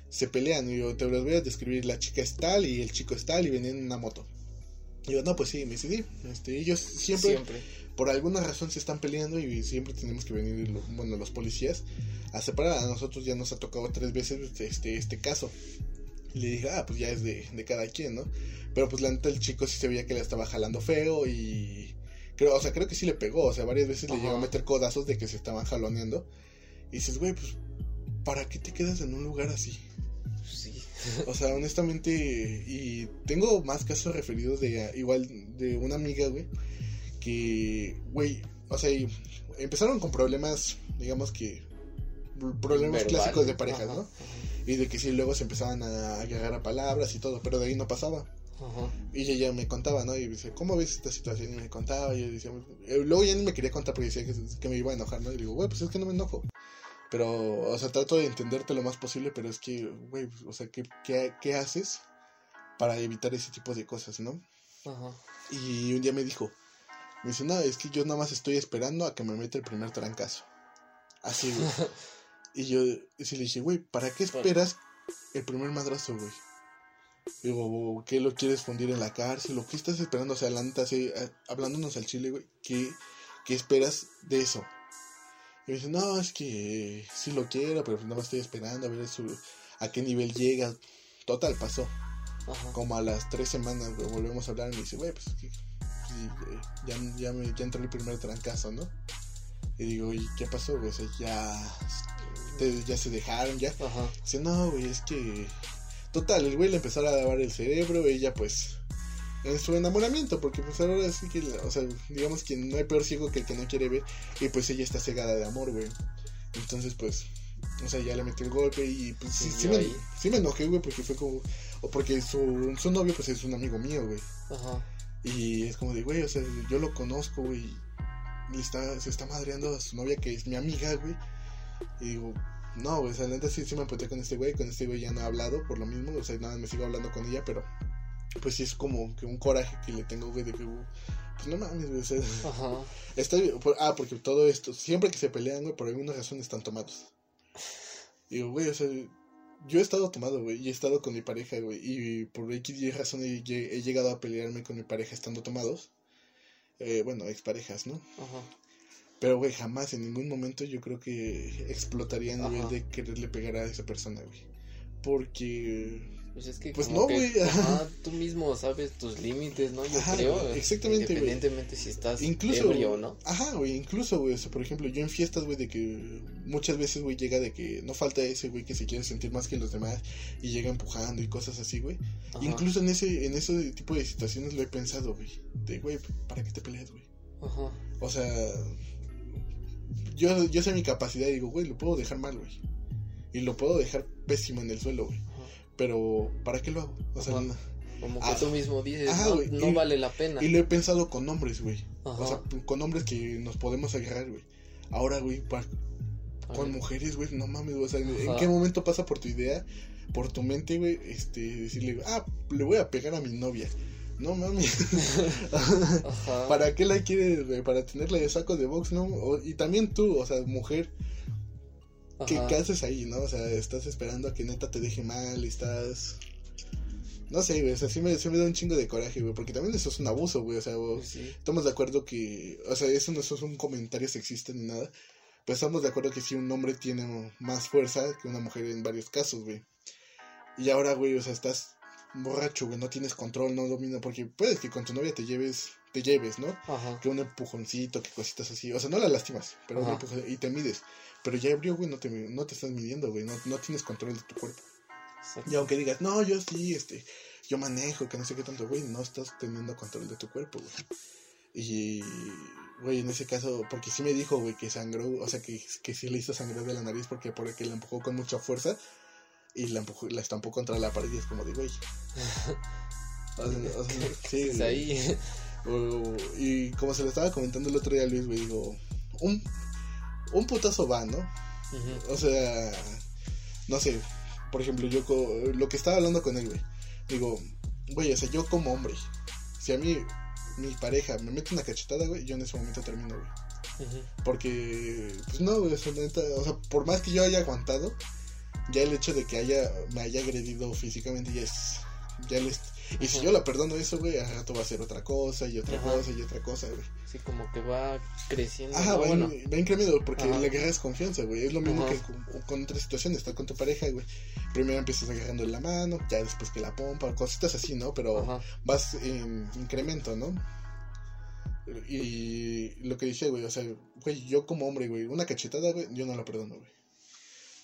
se pelean. Y yo te los voy a describir, la chica es tal y el chico es tal y venían en una moto. Y yo, no, pues sí, me dice, sí, este, ellos siempre, por alguna razón se están peleando y siempre tenemos que venir, bueno, los policías a separar. A nosotros ya nos ha tocado tres veces este, este caso. Y le dije, ah, pues ya es de, de cada quien, ¿no? Pero pues la neta el chico sí se veía que le estaba jalando feo y... Creo, o sea, creo que sí le pegó, o sea, varias veces le llegó a meter codazos de que se estaban jaloneando. Y dices, güey, pues, ¿para qué te quedas en un lugar así? Sí. O sea, honestamente, y tengo más casos referidos de igual de una amiga, güey, que, güey, o sea, empezaron con problemas, digamos que, problemas clásicos de pareja, ¿no? Y de que sí, luego se empezaban a agarrar a palabras y todo, pero de ahí no pasaba. Y ella ya me contaba, ¿no? Y dice, ¿cómo ves esta situación? Y me contaba, y yo decía, eh, luego ya ni me quería contar porque decía que, me iba a enojar, ¿no? Y digo, güey, pues es que no me enojo. Pero, o sea, trato de entenderte lo más posible, pero es que, güey, o sea, ¿qué, qué, haces para evitar ese tipo de cosas, no? Ajá. Y un día me dijo, me dice, no, es que yo nada más estoy esperando a que me meta el primer trancazo. Así, güey. y yo sí le dije, güey, ¿para qué esperas el primer madrazo, güey? Digo, ¿qué lo quieres fundir en la cárcel? ¿O qué estás esperando? O sea, adelante, así, eh, hablándonos al chile, güey, ¿qué, ¿qué esperas de eso? Y me dice, no, es que sí lo quiero, pero nada más estoy esperando a ver a qué nivel llega. Total, pasó. Como a las tres semanas volvemos a hablar y me dice, güey, pues ya, ya, me, ya entró el primer trancazo, ¿no? Y digo, ¿y qué pasó? Güey? O sea, ya, ya se dejaron, ya. Dice, no, güey, es que... Total, el güey le empezó a lavar el cerebro, ella pues en su enamoramiento, porque pues ahora sí que, o sea, digamos que no hay peor ciego que el que no quiere ver, y pues ella está cegada de amor, güey. Entonces, pues, o sea, ya le metió el golpe y pues sí, sí, me, sí me, enojé, güey, porque fue como, o porque su, su novio pues es un amigo mío, güey. Ajá. Y es como de, güey, o sea, yo lo conozco, güey, y está, se está madreando a su novia que es mi amiga, güey. Y digo, no, güey, o sea, la neta sí, sí me apunté con este güey, con este güey ya no he hablado por lo mismo, o sea, nada, me sigo hablando con ella, pero pues sí es como que un coraje que le tengo, güey, de que, pues no mames, güey, o sea, Ajá. Estoy, ah, porque todo esto, siempre que se pelean, güey, por alguna razón están tomados. Digo, güey, o sea, yo he estado tomado, güey, y he estado con mi pareja, güey, y por X razón he, he, llegado a pelearme con mi pareja estando tomados. Eh, bueno, exparejas, ¿no? Ajá. Pero, güey, jamás en ningún momento yo creo que explotaría a nivel de quererle pegar a esa persona, güey. Porque pues es que pues no, güey. tú mismo sabes tus límites, ¿no? Yo creo. Exactamente, Independientemente si estás incluso, ebrio o no. Ajá, güey, incluso, güey. por ejemplo, yo en fiestas, güey, de que muchas veces, güey, llega de que no falta ese, güey, que se quiere sentir más que los demás y llega empujando y cosas así, güey. Incluso en ese, en ese tipo de situaciones lo he pensado, güey. De, güey, ¿para qué te peleas, güey? Ajá. O sea, yo, yo sé mi capacidad y digo, güey, lo puedo dejar mal, güey. Y lo puedo dejar pésimo en el suelo, güey pero ¿para qué lo hago? O sea, como que ah, tú mismo dices, no, vale la pena. Y lo he pensado con hombres, güey. O sea, con hombres que nos podemos agarrar, güey. Ahora, güey, con mujeres, güey, no mames, güey. O sea, ¿en qué momento pasa por tu idea, por tu mente, güey, este, decirle, ah, le voy a pegar a mi novia? No mames. ¿Para qué la quieres, güey? Para tenerla de saco de box, ¿no? y también tú, o sea, mujer ¿Qué, haces ahí, no? O sea, estás esperando a que neta te deje mal y estás... No sé, güey, o sea, sí me, me da un chingo de coraje, güey, porque también eso es un abuso, güey, o sea, estamos de acuerdo que, o sea, eso no es un comentario sexista ni nada, pero estamos de acuerdo que sí, un hombre tiene más fuerza que una mujer en varios casos, güey. Y ahora, güey, o sea, estás borracho, güey, no tienes control, no domina, porque puedes que con tu novia te lleves, te lleves, ¿no? Ajá. Que un empujoncito, que cositas así, o sea, no la lastimas, pero un empujón, y te mides. Pero ya ebrio, güey, no te, no te estás midiendo, güey. No, no tienes control de tu cuerpo. Y aunque digas, no, yo sí, este, yo manejo, que no sé qué tanto, güey, no estás teniendo control de tu cuerpo, güey. Y, güey, en ese caso, porque sí me dijo, güey, que sangró, o sea, que, que sí le hizo sangrar de la nariz porque por que la empujó con mucha fuerza y la empujó, la estampó contra la pared y es como de, güey. o sea, sí, pues y como se lo estaba comentando el otro día a Luis, güey, digo, un un putazo va, ¿no? O sea, no sé, por ejemplo, yo co- lo que estaba hablando con él, güey. Digo, güey, o sea, yo como hombre, si a mí mi pareja me mete una cachetada, güey, yo en ese momento termino, güey. Porque, pues no, güey, o sea, neta, o sea, por más que yo haya aguantado, ya el hecho de que haya, me haya agredido físicamente ya es, ya les, y si yo la perdono eso, güey, al rato va a ser otra cosa, y otra Ajá. cosa, y otra cosa, güey. Sí, como que va creciendo. Ajá, va, bueno, va incrementando, porque Ajá. le agarras confianza, güey. Es lo mismo Ajá. que con, con otras situaciones, estás con tu pareja, güey. Primero empiezas agarrando la mano, ya después que la pompa, cositas así, ¿no? Pero vas en incremento, ¿no? Y lo que dice, güey, o sea, güey, yo como hombre, güey, una cachetada, güey, yo no la perdono, güey.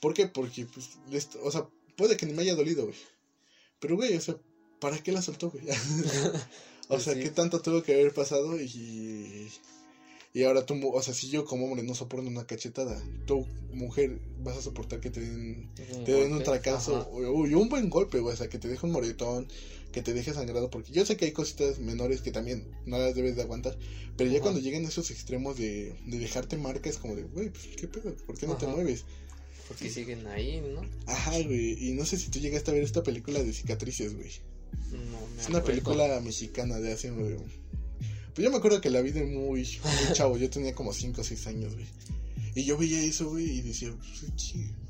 ¿Por qué? Porque, pues, les- o sea, puede que ni me haya dolido, güey. Pero, güey, o sea, ¿para qué la soltó, güey? o sea, sí. ¿qué tanto tuvo que haber pasado? Y, y ahora tú, o sea, si yo como hombre no soporto una cachetada, tú, mujer, vas a soportar que te den te den un golpe, fracaso ajá. o, y un buen golpe, güey, o sea, que te deje un moretón, que te deje sangrado, porque yo sé que hay cositas menores que también no las debes de aguantar, pero ya cuando llegan a esos extremos de, de dejarte marcas como de, güey, pues, ¿qué pedo? ¿Por qué no te mueves? Porque siguen ahí, ¿no? Ajá, güey, y no sé si tú llegaste a ver esta película de cicatrices, güey. No Es una película mexicana de hace... güey, Pues yo me acuerdo que la vi de muy, muy chavo, yo tenía como 5 o 6 años, güey. Y yo veía eso, güey, y decía, pues,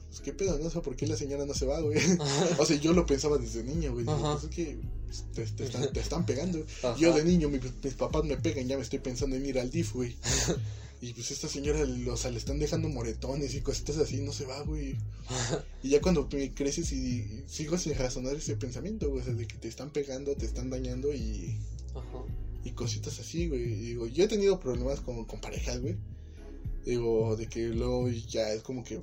pues, ¿qué pedo? No sé por qué la señora no se va, güey. O sea, yo lo pensaba desde niño, güey. Pues es que pues, te, te están, te están pegando. Ajá. Yo de niño, mi- mis papás me pegan, ya me estoy pensando en ir al DIF, güey. Y pues esta señora, o sea, le están dejando moretones y cositas así, no se va, güey. Y ya cuando me creces y, y sigo sin razonar ese pensamiento, güey, o sea, de que te están pegando, te están dañando y, Ajá. y cositas así, güey. Y digo, yo he tenido problemas con, con parejas, güey. Digo, de que luego ya es como que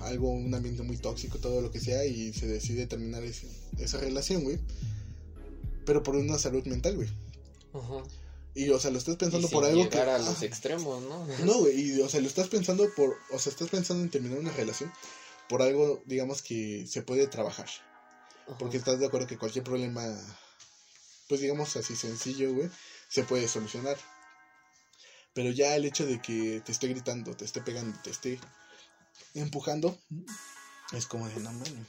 algo, un ambiente muy tóxico, todo lo que sea, y se decide terminar ese- esa relación, güey. Pero por una salud mental, güey. Ajá. Y, o sea, lo estás pensando Y por algo que... a los ah, extremos, ¿no? no, güey, y, o sea, lo estás pensando por... O sea, estás pensando en terminar una relación por algo, digamos, que se puede trabajar. Ajá. Porque estás de acuerdo que cualquier problema, pues digamos así sencillo, güey, se puede solucionar. Pero ya el hecho de que te esté gritando, te esté pegando, te esté empujando, es como de no mames.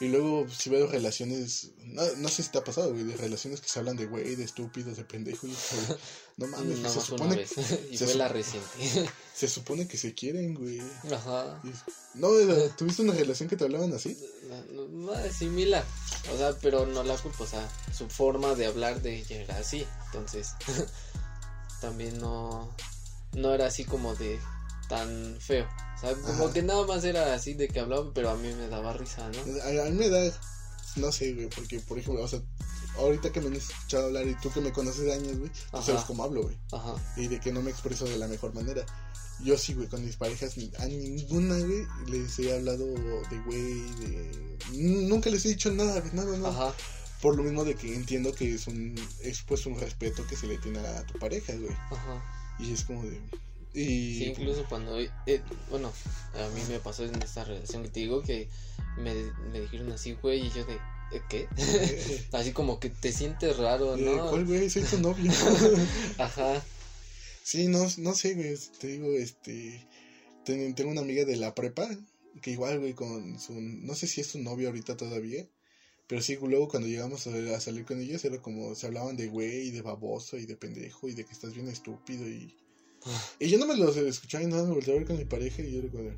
Y luego si veo relaciones, no, no sé si te ha pasado, güey, de relaciones que se hablan de güey, de estúpidos, de pendejos, no mames, Nada se supone, y se fue la sup- reciente. se supone que se quieren, güey. Ajá. Y No, ¿tuviste una relación que te hablaban así? No, no, no es similar. O sea, pero no la culpa. O sea, su forma de hablar de ella era así. Entonces, también no, no era así como de tan feo. Sea, como Ajá. que nada más era así de que hablaba, pero a mí me daba risa, ¿no? A, a mí me da, no sé, güey, porque, por ejemplo, o sea, ahorita que me han escuchado hablar y tú que me conoces de años, güey, tú sabes cómo hablo, güey, Ajá. y de que no me expreso de la mejor manera. Yo sí, güey, con mis parejas, a ninguna, güey, les he hablado de güey, de... Nunca les he dicho nada, güey, nada, nada. Ajá. Por lo mismo de que entiendo que es un, es pues un respeto que se le tiene a tu pareja, güey. Ajá. Y es como de... Y... Sí, incluso cuando, eh, bueno, a mí me pasó en esta relación que te digo que me, me dijeron así, güey, y yo de, ¿eh, ¿qué? así como que te sientes raro, Eh, ¿no? ¿Cuál, güey? Soy tu novio. Ajá. Sí, no, no sé, güey, te digo, este, ten- tengo una amiga de la prepa, que igual, güey, con su, no sé si es su novio ahorita todavía, pero sí, luego cuando llegamos a, a salir con ellos era como, se hablaban de güey, y de baboso, y de pendejo, y de que estás bien estúpido, y, y yo no me los escuchaba y nada, me volteé a ver con mi pareja, y yo era como, de,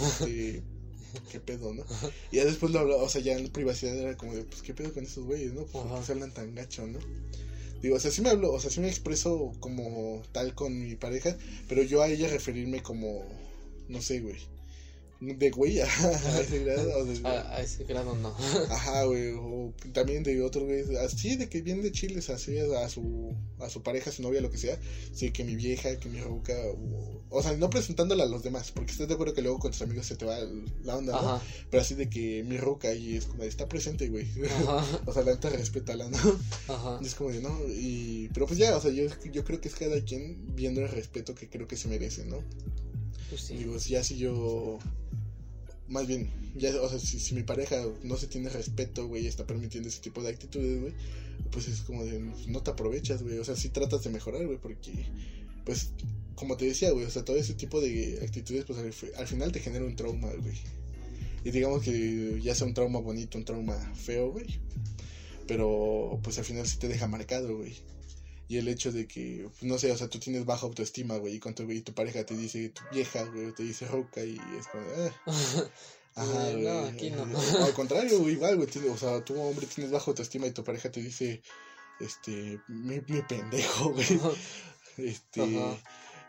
este, qué pedo, ¿no? Y ya después lo hablaba, o sea, ya en privacidad era como de, pues, qué pedo con esos güeyes, ¿no? ¿Por qué Ajá. se hablan tan gacho, no? Digo, o sea, sí me hablo, o sea, sí me expreso como tal con mi pareja, pero yo a ella referirme como, no sé, güey, de güey a, a ese grado, o de- A, a ese grado no. ajá, güey, o también de otro güey, así de que viene de chiles, así a su, a su pareja, a su novia, lo que sea, sí, que mi vieja, que mi ruca, o, o sea, no presentándola a los demás, porque estás de acuerdo que luego con tus amigos se te va la onda, ¿no? Ajá. Pero así de que mi ruca y es como, de, está presente, güey, Ajá. o sea, la neta respétala, ¿no? Ajá. Y es como de, no, y... Pero pues ya, o sea, yo, yo creo que es cada quien viendo el respeto que creo que se merece, ¿no? Pues sí. Digo, ya si yo... Más bien, ya, o sea, si, si mi pareja no se tiene respeto, güey, está permitiendo ese tipo de actitudes, güey, pues es como de, no te aprovechas, güey, o sea, si tratas de mejorar, güey, porque... pues, como te decía, güey, o sea, todo ese tipo de actitudes, pues al, al final te genera un trauma, güey. Y digamos que ya sea un trauma bonito, un trauma feo, güey. Pero pues al final sí te deja marcado, güey. Y el hecho de que, pues, no sé, o sea, tú tienes baja autoestima, güey, y, con tu, y tu pareja te dice tu vieja, güey, te dice roca y es como, ah. Ajá, güey. No, aquí no. Al contrario, güey, igual, güey, o sea, tú hombre tienes baja autoestima y tu pareja te dice, este, mi, mi pendejo, güey. Este, Ajá.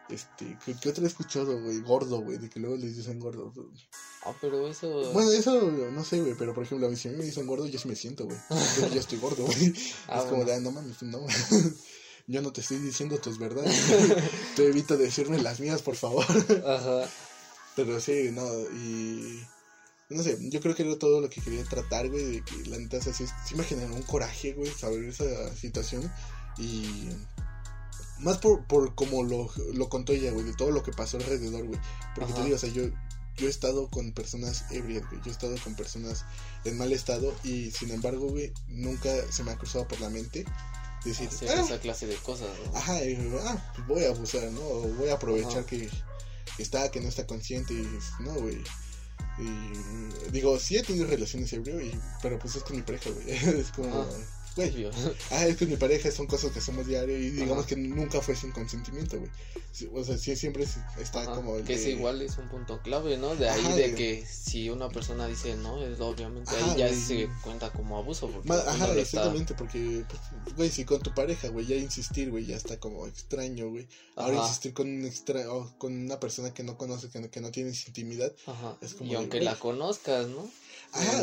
Este, ¿qué, ¿qué, otro he escuchado, güey? Gordo, güey, de que luego les dicen gordo. Ah, pero eso. Bueno, eso no sé, güey, pero por ejemplo, a mí si me dicen gordo, yo sí me siento, güey. Yo ya estoy gordo, güey. Ah, es como de, ah, no mames, no. Yo no te estoy diciendo tus verdades. te evito decirme las mías, por favor. Ajá. Pero sí, no, y. No sé, yo creo que era todo lo que quería tratar, güey, de que la neta, o sea, sí, sí me generó un coraje, güey, saber esa situación. Y más por, por como lo, lo contó ella, güey, de todo lo que pasó alrededor, güey. Porque te digo, o sea, yo, yo he estado con personas ebrias, güey. Yo he estado con personas en mal estado y sin embargo, güey, nunca se me ha cruzado por la mente decir ah, esa clase de cosas, ¿no? Ajá, y, ah, pues voy a abusar, ¿no? O voy a aprovechar que está, que no está consciente, y, no, güey. Y digo, sí he tenido relaciones ebrio, y, pero pues es con mi pareja, güey. es como güey. Ah, es que mi pareja son cosas que hacemos diario y digamos que nunca fue sin consentimiento, güey. O sea, sí, siempre está como el Que es igual, es un punto clave, ¿no? De ahí de, que si una persona dice no, es obviamente ahí ya se cuenta como abuso. Porque ajá, exactamente, porque, pues, güey, si con tu pareja, güey, ya insistir, güey, ya está como extraño, güey. Ahora insistir con un extra con una persona que no conoce, que no, que no tienes intimidad. Ajá. Es como y aunque la conozcas, ¿no?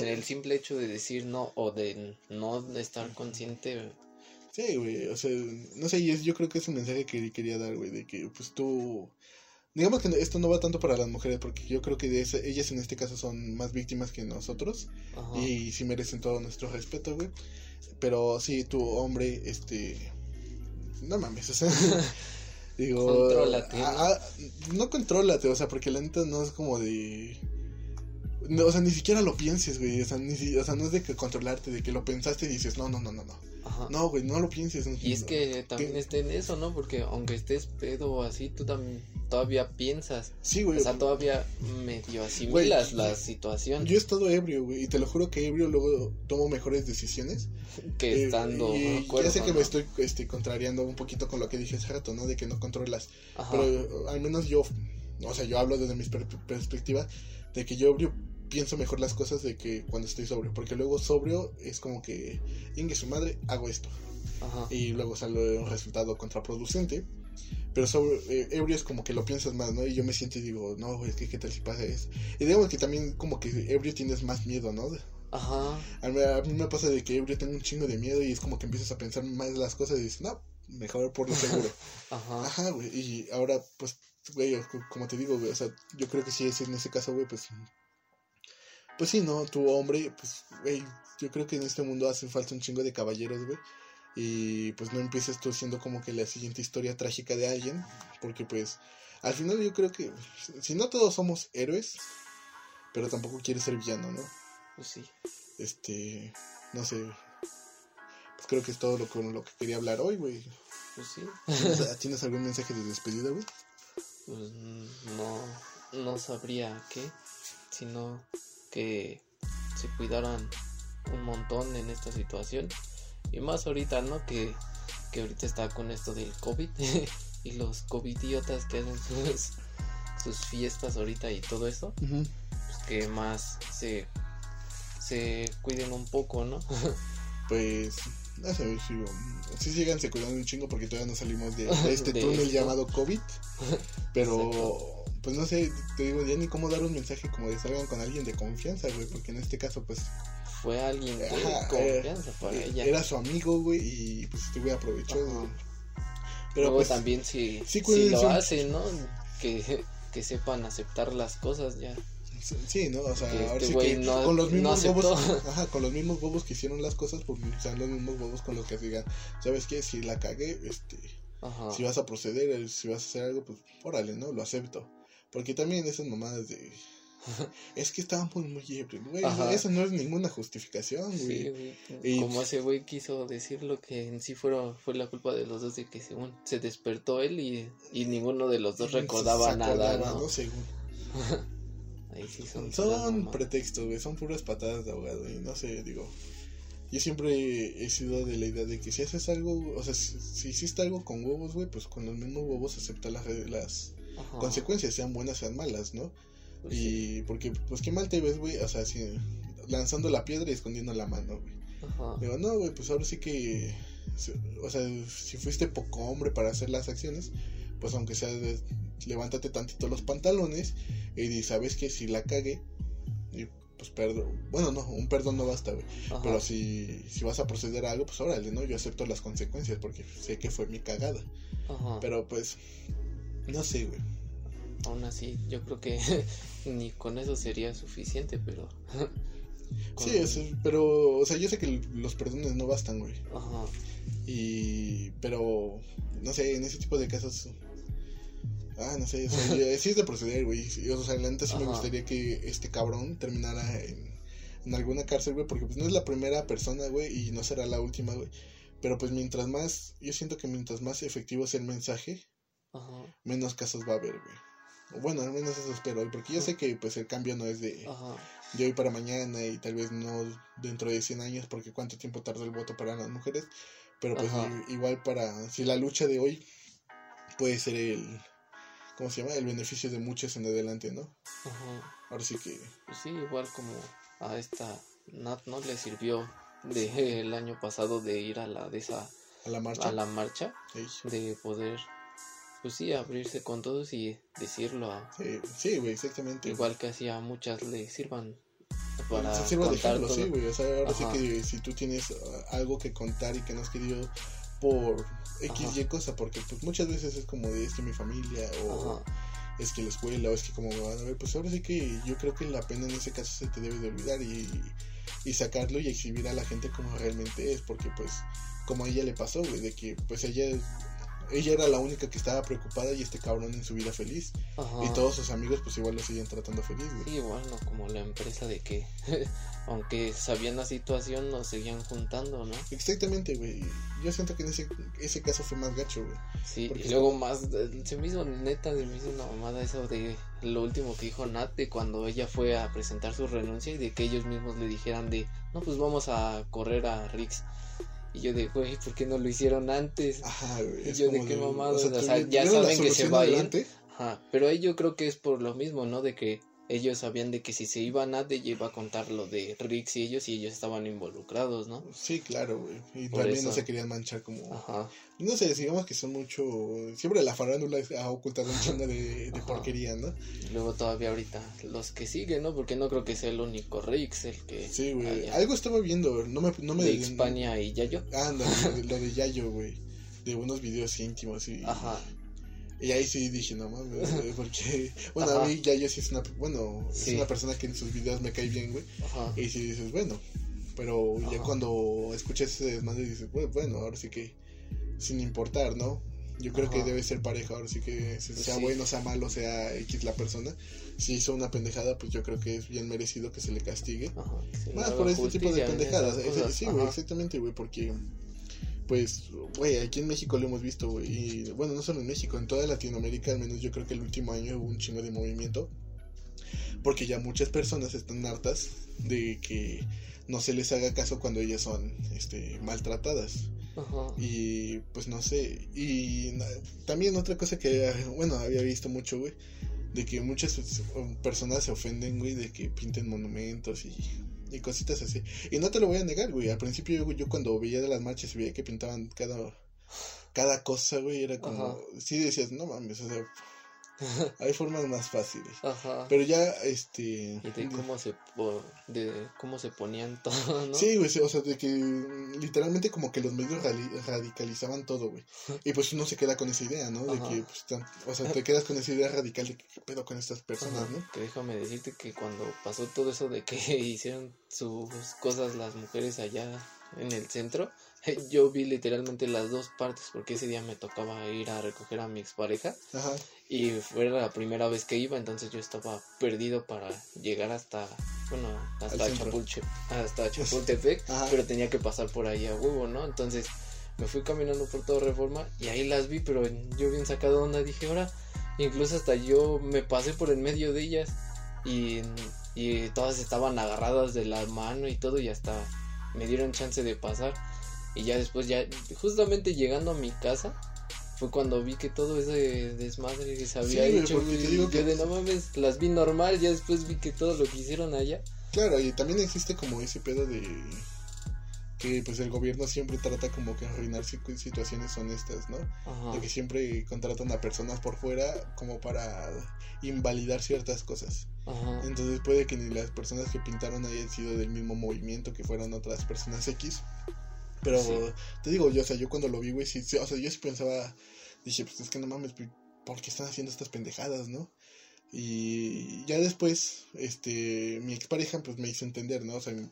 El simple hecho de decir no o de no estar consciente. Sí, güey, o sea, no sé, yo creo que es un mensaje que quería dar, güey, de que pues tú... Digamos que esto no va tanto para las mujeres, porque yo creo que de ellas en este caso son más víctimas que nosotros y sí merecen todo nuestro respeto, güey. Pero sí, tu hombre, este... No mames, o sea... digo... Contrólate. no contrólate, o sea, porque la neta no es como de no, o sea, ni siquiera lo pienses, güey. O sea, ni, o sea, no es de que controlarte, de que lo pensaste y dices, no, no, no, no, no. Ajá. No, güey, no lo pienses. y es que también esté en eso, ¿no? Porque aunque estés pedo o así, tú también todavía piensas. Sí, güey. O sea, todavía medio asimilas la situación. Yo he estado ebrio, güey, y te lo juro que ebrio luego tomo mejores decisiones. Que eh, estando. Y ya sé que me estoy este, contrariando un poquito con lo que dije hace rato, ¿no? De que no controlas. Ajá. Pero al menos yo, o sea, yo hablo desde mi perspectiva de que yo ebrio pienso mejor las cosas de que cuando estoy sobrio. Porque luego sobrio es como que, ingue su madre, hago esto. Y luego sale un resultado contraproducente. Pero sobre, eh, ebrio es como que lo piensas más, ¿no? Y yo me siento y digo, no, es que qué tal si pasa eso. Y digamos que también como que ebrio tienes más miedo, ¿no? Ajá. A mí, me pasa de que ebrio tengo un chingo de miedo y es como que empiezas a pensar más las cosas y dices, no, mejor por lo seguro. Ajá. Ajá, güey. Y ahora, pues, güey, como te digo, güey, o sea, yo creo que si es en ese caso, güey, pues pues sí, ¿no? Tu hombre, pues, güey, yo creo que en este mundo hace falta un chingo de caballeros, güey. Y pues no empieces tú siendo como que la siguiente historia trágica de alguien. Porque pues, al final yo creo que, si no todos somos héroes, pero tampoco quieres ser villano, ¿no? Pues sí. Este, no sé. Pues creo que es todo lo, con lo que quería hablar hoy, güey. Pues sí. ¿Tienes algún mensaje de despedida, güey? Pues no, no sabría qué, sino que se cuidaran un montón en esta situación. Y más ahorita, ¿no? Que, que ahorita está con esto del COVID y los covidiotas que hacen sus, sus fiestas ahorita y todo eso. Pues que más se, se cuiden un poco, ¿no? pues, no sé, si, sí síganse cuidando un chingo porque todavía no salimos de, este túnel llamado COVID. Pero pues no sé, te digo, ya ni cómo dar un mensaje como de salgan con alguien de confianza, güey, porque en este caso, pues. Fue alguien de confianza para ella. Era su amigo, güey, y pues este güey aprovechó. Pero pues, también si, si lo hacen, ¿no? Que, que sepan aceptar las cosas ya. Sí, ¿no? O sea, ahora este sí que con los mismos bobos, ajá, con los mismos bobos que hicieron las cosas, pues sean los mismos bobos con los que digan, ¿sabes qué? Si la cagué, este, ajá. si vas a proceder, si vas a hacer algo, pues órale, ¿no? Lo acepto. Porque también esas mamadas de. es que estábamos muy ebrios, güey. Eso no es ninguna justificación, Sí, güey. güey. Y- Como ese güey quiso decirlo que en sí fueron, fue la culpa de los dos de que según se despertó él y, y ninguno de los dos Se recordaba nada, ¿no? sé, güey. Ahí sí son. Son pretextos, güey, son puras patadas de ahogado, y no sé, digo. Yo siempre he sido de la idea de que si haces algo, o sea, si, si hiciste algo con huevos, güey, pues con los mismos huevos acepta las, las Ajá. consecuencias, sean buenas, sean malas, ¿no? Pues sí. Y porque, pues qué mal te ves, güey, o sea, si, lanzando la piedra y escondiendo la mano, güey. Ajá. Digo, no, güey, pues ahora sí que, o sea, si fuiste poco hombre para hacer las acciones, pues aunque sea, levántate tantito los pantalones y di, sabes que si la cagué, y pues perdón, bueno, no, un perdón no basta, güey, pero si, si vas a proceder a algo, pues órale, ¿no? Yo acepto las consecuencias porque sé que fue mi cagada, Ajá. pero pues, no sé, güey. Aún así, yo creo que ni con eso sería suficiente, pero. con- Sí, es- pero, o sea, yo sé que los perdones no bastan, güey. Ajá. Y, pero, no sé, en ese tipo de casos, ah, no sé, o sea, sí es de proceder, güey. O sea, la neta sí me gustaría que este cabrón terminara en, en alguna cárcel, güey, porque pues no es la primera persona, güey, y no será la última, güey. Pero pues mientras más, yo siento que mientras más efectivo sea el mensaje, Ajá. menos casos va a haber, güey. Bueno, al menos eso espero, porque yo sé que pues el cambio no es de, Ajá. de hoy para mañana y tal vez no dentro de 100 años porque cuánto tiempo tarda el voto para las mujeres pero pues igual para si la lucha de hoy puede ser el ¿cómo se llama? el beneficio de muchos en adelante ¿no? Ajá. ahora sí que Pues sí, igual como a esta Nat no le sirvió de el año pasado de ir a la de esa a la marcha a la marcha de poder pues sí abrirse con todos y decirlo a, sí, sí, güey exactamente igual que así a muchas le sirvan para Se sirva de contar ejemplo, todo. sí, güey. O sea, ahora Ajá. sí que si tú tienes uh, algo que contar y que no has querido por X Ajá. y cosa, porque pues muchas veces es como de es que mi familia o Ajá. es que la escuela o es que como me van a ver, pues ahora sí que yo creo que la pena en ese caso se te debe de olvidar y, y sacarlo y exhibir a la gente como realmente es, porque pues como a ella le pasó, güey, de que pues ella ella era la única que estaba preocupada y este cabrón en su vida feliz Ajá. y todos sus amigos pues igual lo siguen tratando feliz, güey. Sí, igual no como la empresa de que aunque sabían la situación nos seguían juntando, ¿no? Exactamente, güey. Yo siento que en ese, ese caso fue más gacho, güey. Sí, Porque y luego más, se me hizo neta, se me hizo una mamada eso de lo último que dijo Nat, de cuando ella fue a presentar su renuncia y de que ellos mismos le dijeran de, no, pues vamos a correr a Rix. Y yo de, güey, ¿por qué no lo hicieron antes? Ajá, güey. Y yo de qué mamada, o sea, ya saben que se va a ir. Ajá, pero ahí yo creo que es por lo mismo, ¿no? De que ellos sabían de que si se iba Nat, ella iba a contar lo de Rix y ellos y ellos estaban involucrados, ¿no? Sí, claro, güey. Y Por también no se querían manchar como... Ajá, No sé, digamos que son mucho... Siempre la farándula ha ocultado un chingo de, porquería, ¿no? y luego todavía ahorita los que siguen, ¿no? Porque no creo que sea el único Rix el que... Sí, güey. Algo estaba viendo, no me... No me de Hispania y Yayo. Ah, no, lo de Yayo, güey. De unos videos íntimos y... Ajá. Y ahí sí dije, no mames, porque... Bueno, Ajá. a mí Yayo sí es una... Bueno, es Sí. una persona que en sus videos me cae bien, güey. Ajá. Y si dices, bueno, pero ya cuando escuchas ese desmadre dices, bueno, bueno, ahora sí que sin importar, ¿no? Yo creo que debe ser pareja, ahora sí que Pues sea sí. bueno, sea malo, sea X la persona. Si hizo una pendejada, pues yo creo que es bien merecido que se le castigue. Ajá. se Más por este tipo de pendejadas. Ese- sí, güey, exactamente, güey, porque pues, güey, aquí en México lo hemos visto, güey. Y bueno, no solo en México, en toda Latinoamérica, al menos yo creo que el último año hubo un chingo de movimiento. Porque ya muchas personas están hartas de que no se les haga caso cuando ellas son este, maltratadas. Ajá. Y pues no sé. Y también otra cosa que, bueno, había visto mucho, güey. De que muchas personas se ofenden, güey, de que pinten monumentos y, y cositas así. Y no te lo voy a negar, güey. Al principio yo, yo cuando veía de las marchas y veía que pintaban cada, cada cosa, güey, era como... Ajá. Sí decías, no mames, o sea, hay formas más fáciles. Ajá. Pero ya, este... Y de cómo se po- de cómo se ponían todo, ¿no? Sí, güey, o sea, de que mm, literalmente como que los medios radicalizaban todo, güey. Y pues uno se queda con esa idea, ¿no? De que, pues, tan- o sea, te quedas con esa idea radical de que qué pedo con estas personas, Ajá, ¿no? Que déjame decirte que cuando pasó todo eso de que hicieron sus cosas las mujeres allá en el centro, yo vi literalmente las dos partes porque ese día me tocaba ir a recoger a mi expareja Ajá. y fue la primera vez que iba, entonces yo estaba perdido para llegar hasta, bueno, hasta. Chapulche, hasta Chapultepec, pero tenía que pasar por ahí a huevo, ¿no? Entonces me fui caminando por toda Reforma y ahí las vi, pero yo bien sacado onda dije, ahora, incluso hasta yo me pasé por en medio de ellas y, y todas estaban agarradas de la mano y todo y hasta me dieron chance de pasar. Y ya después, ya justamente llegando a mi casa, fue cuando vi que todo ese desmadre que se había Sí, hecho. porque te digo yo que- de no mames, las vi normal, ya después vi que todo lo que hicieron allá. Claro, y también existe como ese pedo de que pues el gobierno siempre trata como que arruinar situ- situaciones honestas, ¿no? Ajá. De que siempre contratan a personas por fuera como para invalidar ciertas cosas. Ajá. Entonces puede que ni las personas que pintaron hayan sido del mismo movimiento que fueran otras personas X. Pero Sí. te digo, yo, o sea, yo cuando lo vi, güey, sí, sí, o sea, yo sí pensaba, dije, pues es que no mames, ¿por qué están haciendo estas pendejadas, no? Y ya después, este, mi expareja, pues me hizo entender, ¿no? O sea, me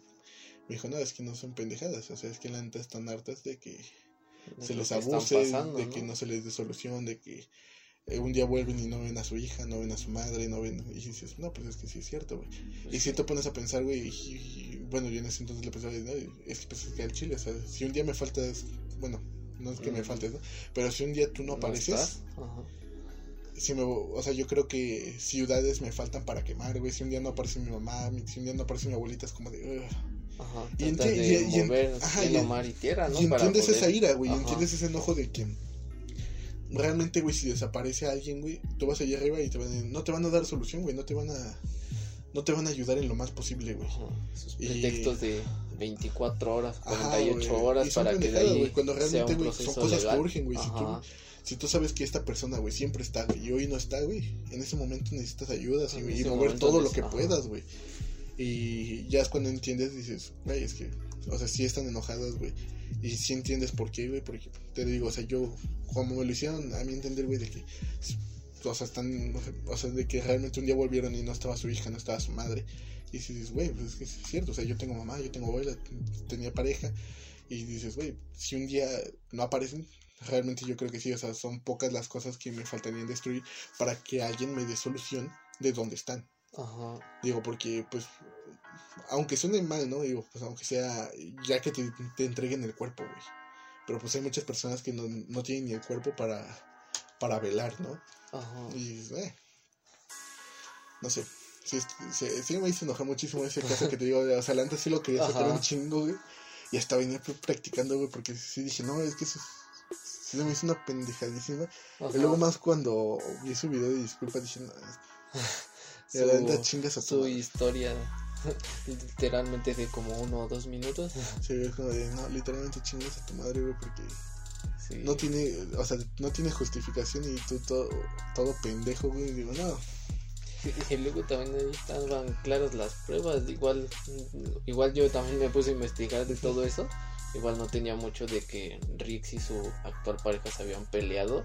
dijo, no, es que no son pendejadas, o sea, es que la neta están hartas de que de se les abuse, pasando, de que no se les dé solución, de que eh, un día vuelven y no ven a su hija, no ven a su madre, no ven, y dices, no, pues es que sí es cierto, güey. Pues Y si te pones a pensar, güey, y, y, bueno, yo en ese entonces le pensaba, no, es que pues es que al chile, o sea, si un día me faltas, bueno, no es que me Mm. faltes, ¿no? Pero si un día tú no apareces? Ajá. si me, o sea, yo creo que ciudades me faltan para quemar, güey, si un día no aparece mi mamá, si un día no aparece mi abuelita, es como de, "Ugh". Ajá. Y entiendes esa ira, güey, entiendes ese enojo de que realmente, güey, si desaparece alguien, güey, tú vas allá arriba y te van a- no te van a dar solución, güey, no te van a no te van a ayudar en lo más posible, güey. Ajá, Sus Y- pretextos de 24 horas, Ajá, 48 güey, horas y para que de ahí cuando realmente, güey, son cosas que urgen, güey, si tú- Ajá, Si tú sabes que esta persona, güey, siempre está, güey, y hoy no está, güey, en ese momento necesitas ayuda, sí, y mover todo lo que ajá. puedas, güey. Y ya es cuando entiendes, dices, güey, es que, o sea, sí están enojadas, güey. Y sí entiendes por qué, güey, porque te digo, o sea, yo, como me lo hicieron a mí entender, güey, de que, o sea, están, o sea, de que realmente un día volvieron y no estaba su hija, no estaba su madre. Y si dices, güey, pues es que es cierto, o sea, yo tengo mamá, yo tengo abuela, tenía pareja. Y dices, güey, si un día no aparecen, realmente yo creo que sí, o sea, son pocas las cosas que me faltarían destruir para que alguien me dé solución de dónde están. ajá, Digo, porque, pues, aunque suene mal, ¿no? Digo, pues, aunque sea, ya que te, te entreguen el cuerpo, güey. Pero pues hay muchas personas que no, no tienen ni el cuerpo para, para velar, ¿no? ajá. Y, eh, no sé. Sí, sí, sí me hizo enojar muchísimo ese caso que te digo, o sea, antes sí lo quería sacar un chingo, güey. Y hasta venía pr- practicando, güey, porque sí dije, no, es que eso es- sí me hizo una pendejadísima. ajá. Y luego más cuando vi su video de disculpa, dije, no, su, la chingas a su historia literalmente de como uno o dos minutos. Sí, es como de, no, literalmente chingas a tu madre, güey, porque Sí. no tiene, o sea, no tiene justificación y tú todo, todo pendejo, güey. Digo, no, Y luego también ahí estaban claras las pruebas. Igual, igual yo también me puse a investigar de todo eso. Igual no tenía mucho de que Rix y su actual pareja se habían peleado.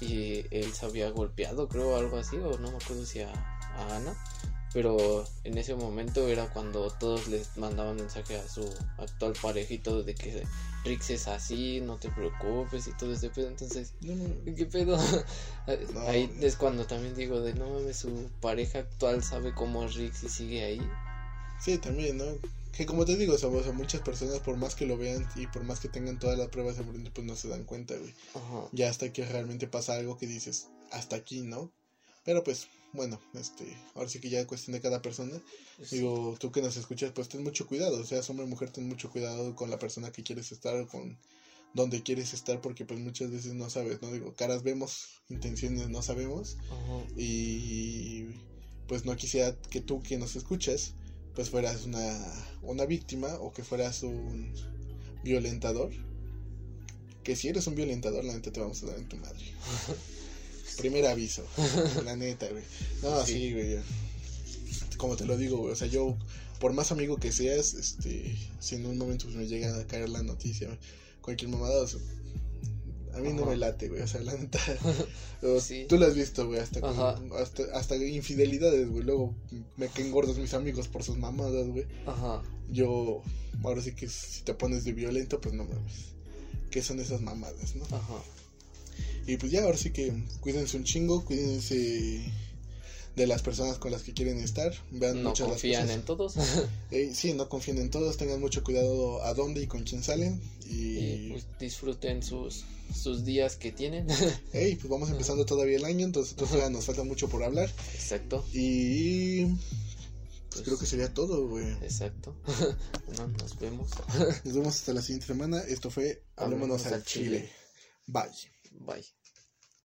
Y él se había golpeado, creo, algo así. O no me acuerdo si a, a Ana. Pero en ese momento era cuando todos les mandaban mensaje a su actual pareja y todo de que Rix es así, no te preocupes y todo ese pedo. Entonces. ¿Qué pedo? No. Ahí es cuando también digo de no mames, su pareja actual sabe cómo es Rick y sigue ahí. Sí, también, ¿no? Que como te digo, o sea, o sea, muchas personas por más que lo vean y por más que tengan todas las pruebas enfrente, pues no se dan cuenta, güey. Ajá. Ya hasta que realmente pasa algo que dices, hasta aquí, ¿no? Pero pues, bueno, este, ahora sí que ya es cuestión de cada persona. Digo, tú que nos escuchas, pues ten mucho cuidado, o sea, hombre o mujer, ten mucho cuidado con la persona que quieres estar o con donde quieres estar, porque pues muchas veces no sabes, ¿no? Digo, caras vemos, intenciones no sabemos. Ajá. y pues no quisiera que tú que nos escuchas pues fueras una, una víctima o que fueras un violentador que si eres un violentador la neta te vamos a dar en tu madre primer aviso la neta güey no Sí. sí, güey como te lo digo güey o sea yo por más amigo que seas este si en un momento pues, me llega a caer la noticia cualquier mamada o sea, a mí no me late güey o sea la neta Sí. Tú lo has visto, güey, hasta, con- Ajá. hasta, hasta infidelidades, güey. Luego me caen gordos mis amigos por sus mamadas, güey. Ajá. Yo, ahora sí que si te pones de violento, pues no mames. qué son esas mamadas, ¿no? Ajá. Y pues ya, ahora sí que cuídense un chingo, cuídense de las personas con las que quieren estar. Vean No muchas las confían cosas. en todos. Eh, sí, no confíen en todos, tengan mucho cuidado a dónde y con quién salen. y Y, pues disfruten sus, sus días que tienen. hey, pues vamos empezando todavía el año, entonces todavía nos falta mucho por hablar. exacto, Y pues, Pues- creo que sería todo, güey. exacto. no, nos vemos. Nos vemos hasta la siguiente semana. Esto fue Hablémonos Hablémonos al al Chile. Chile. Bye. Bye.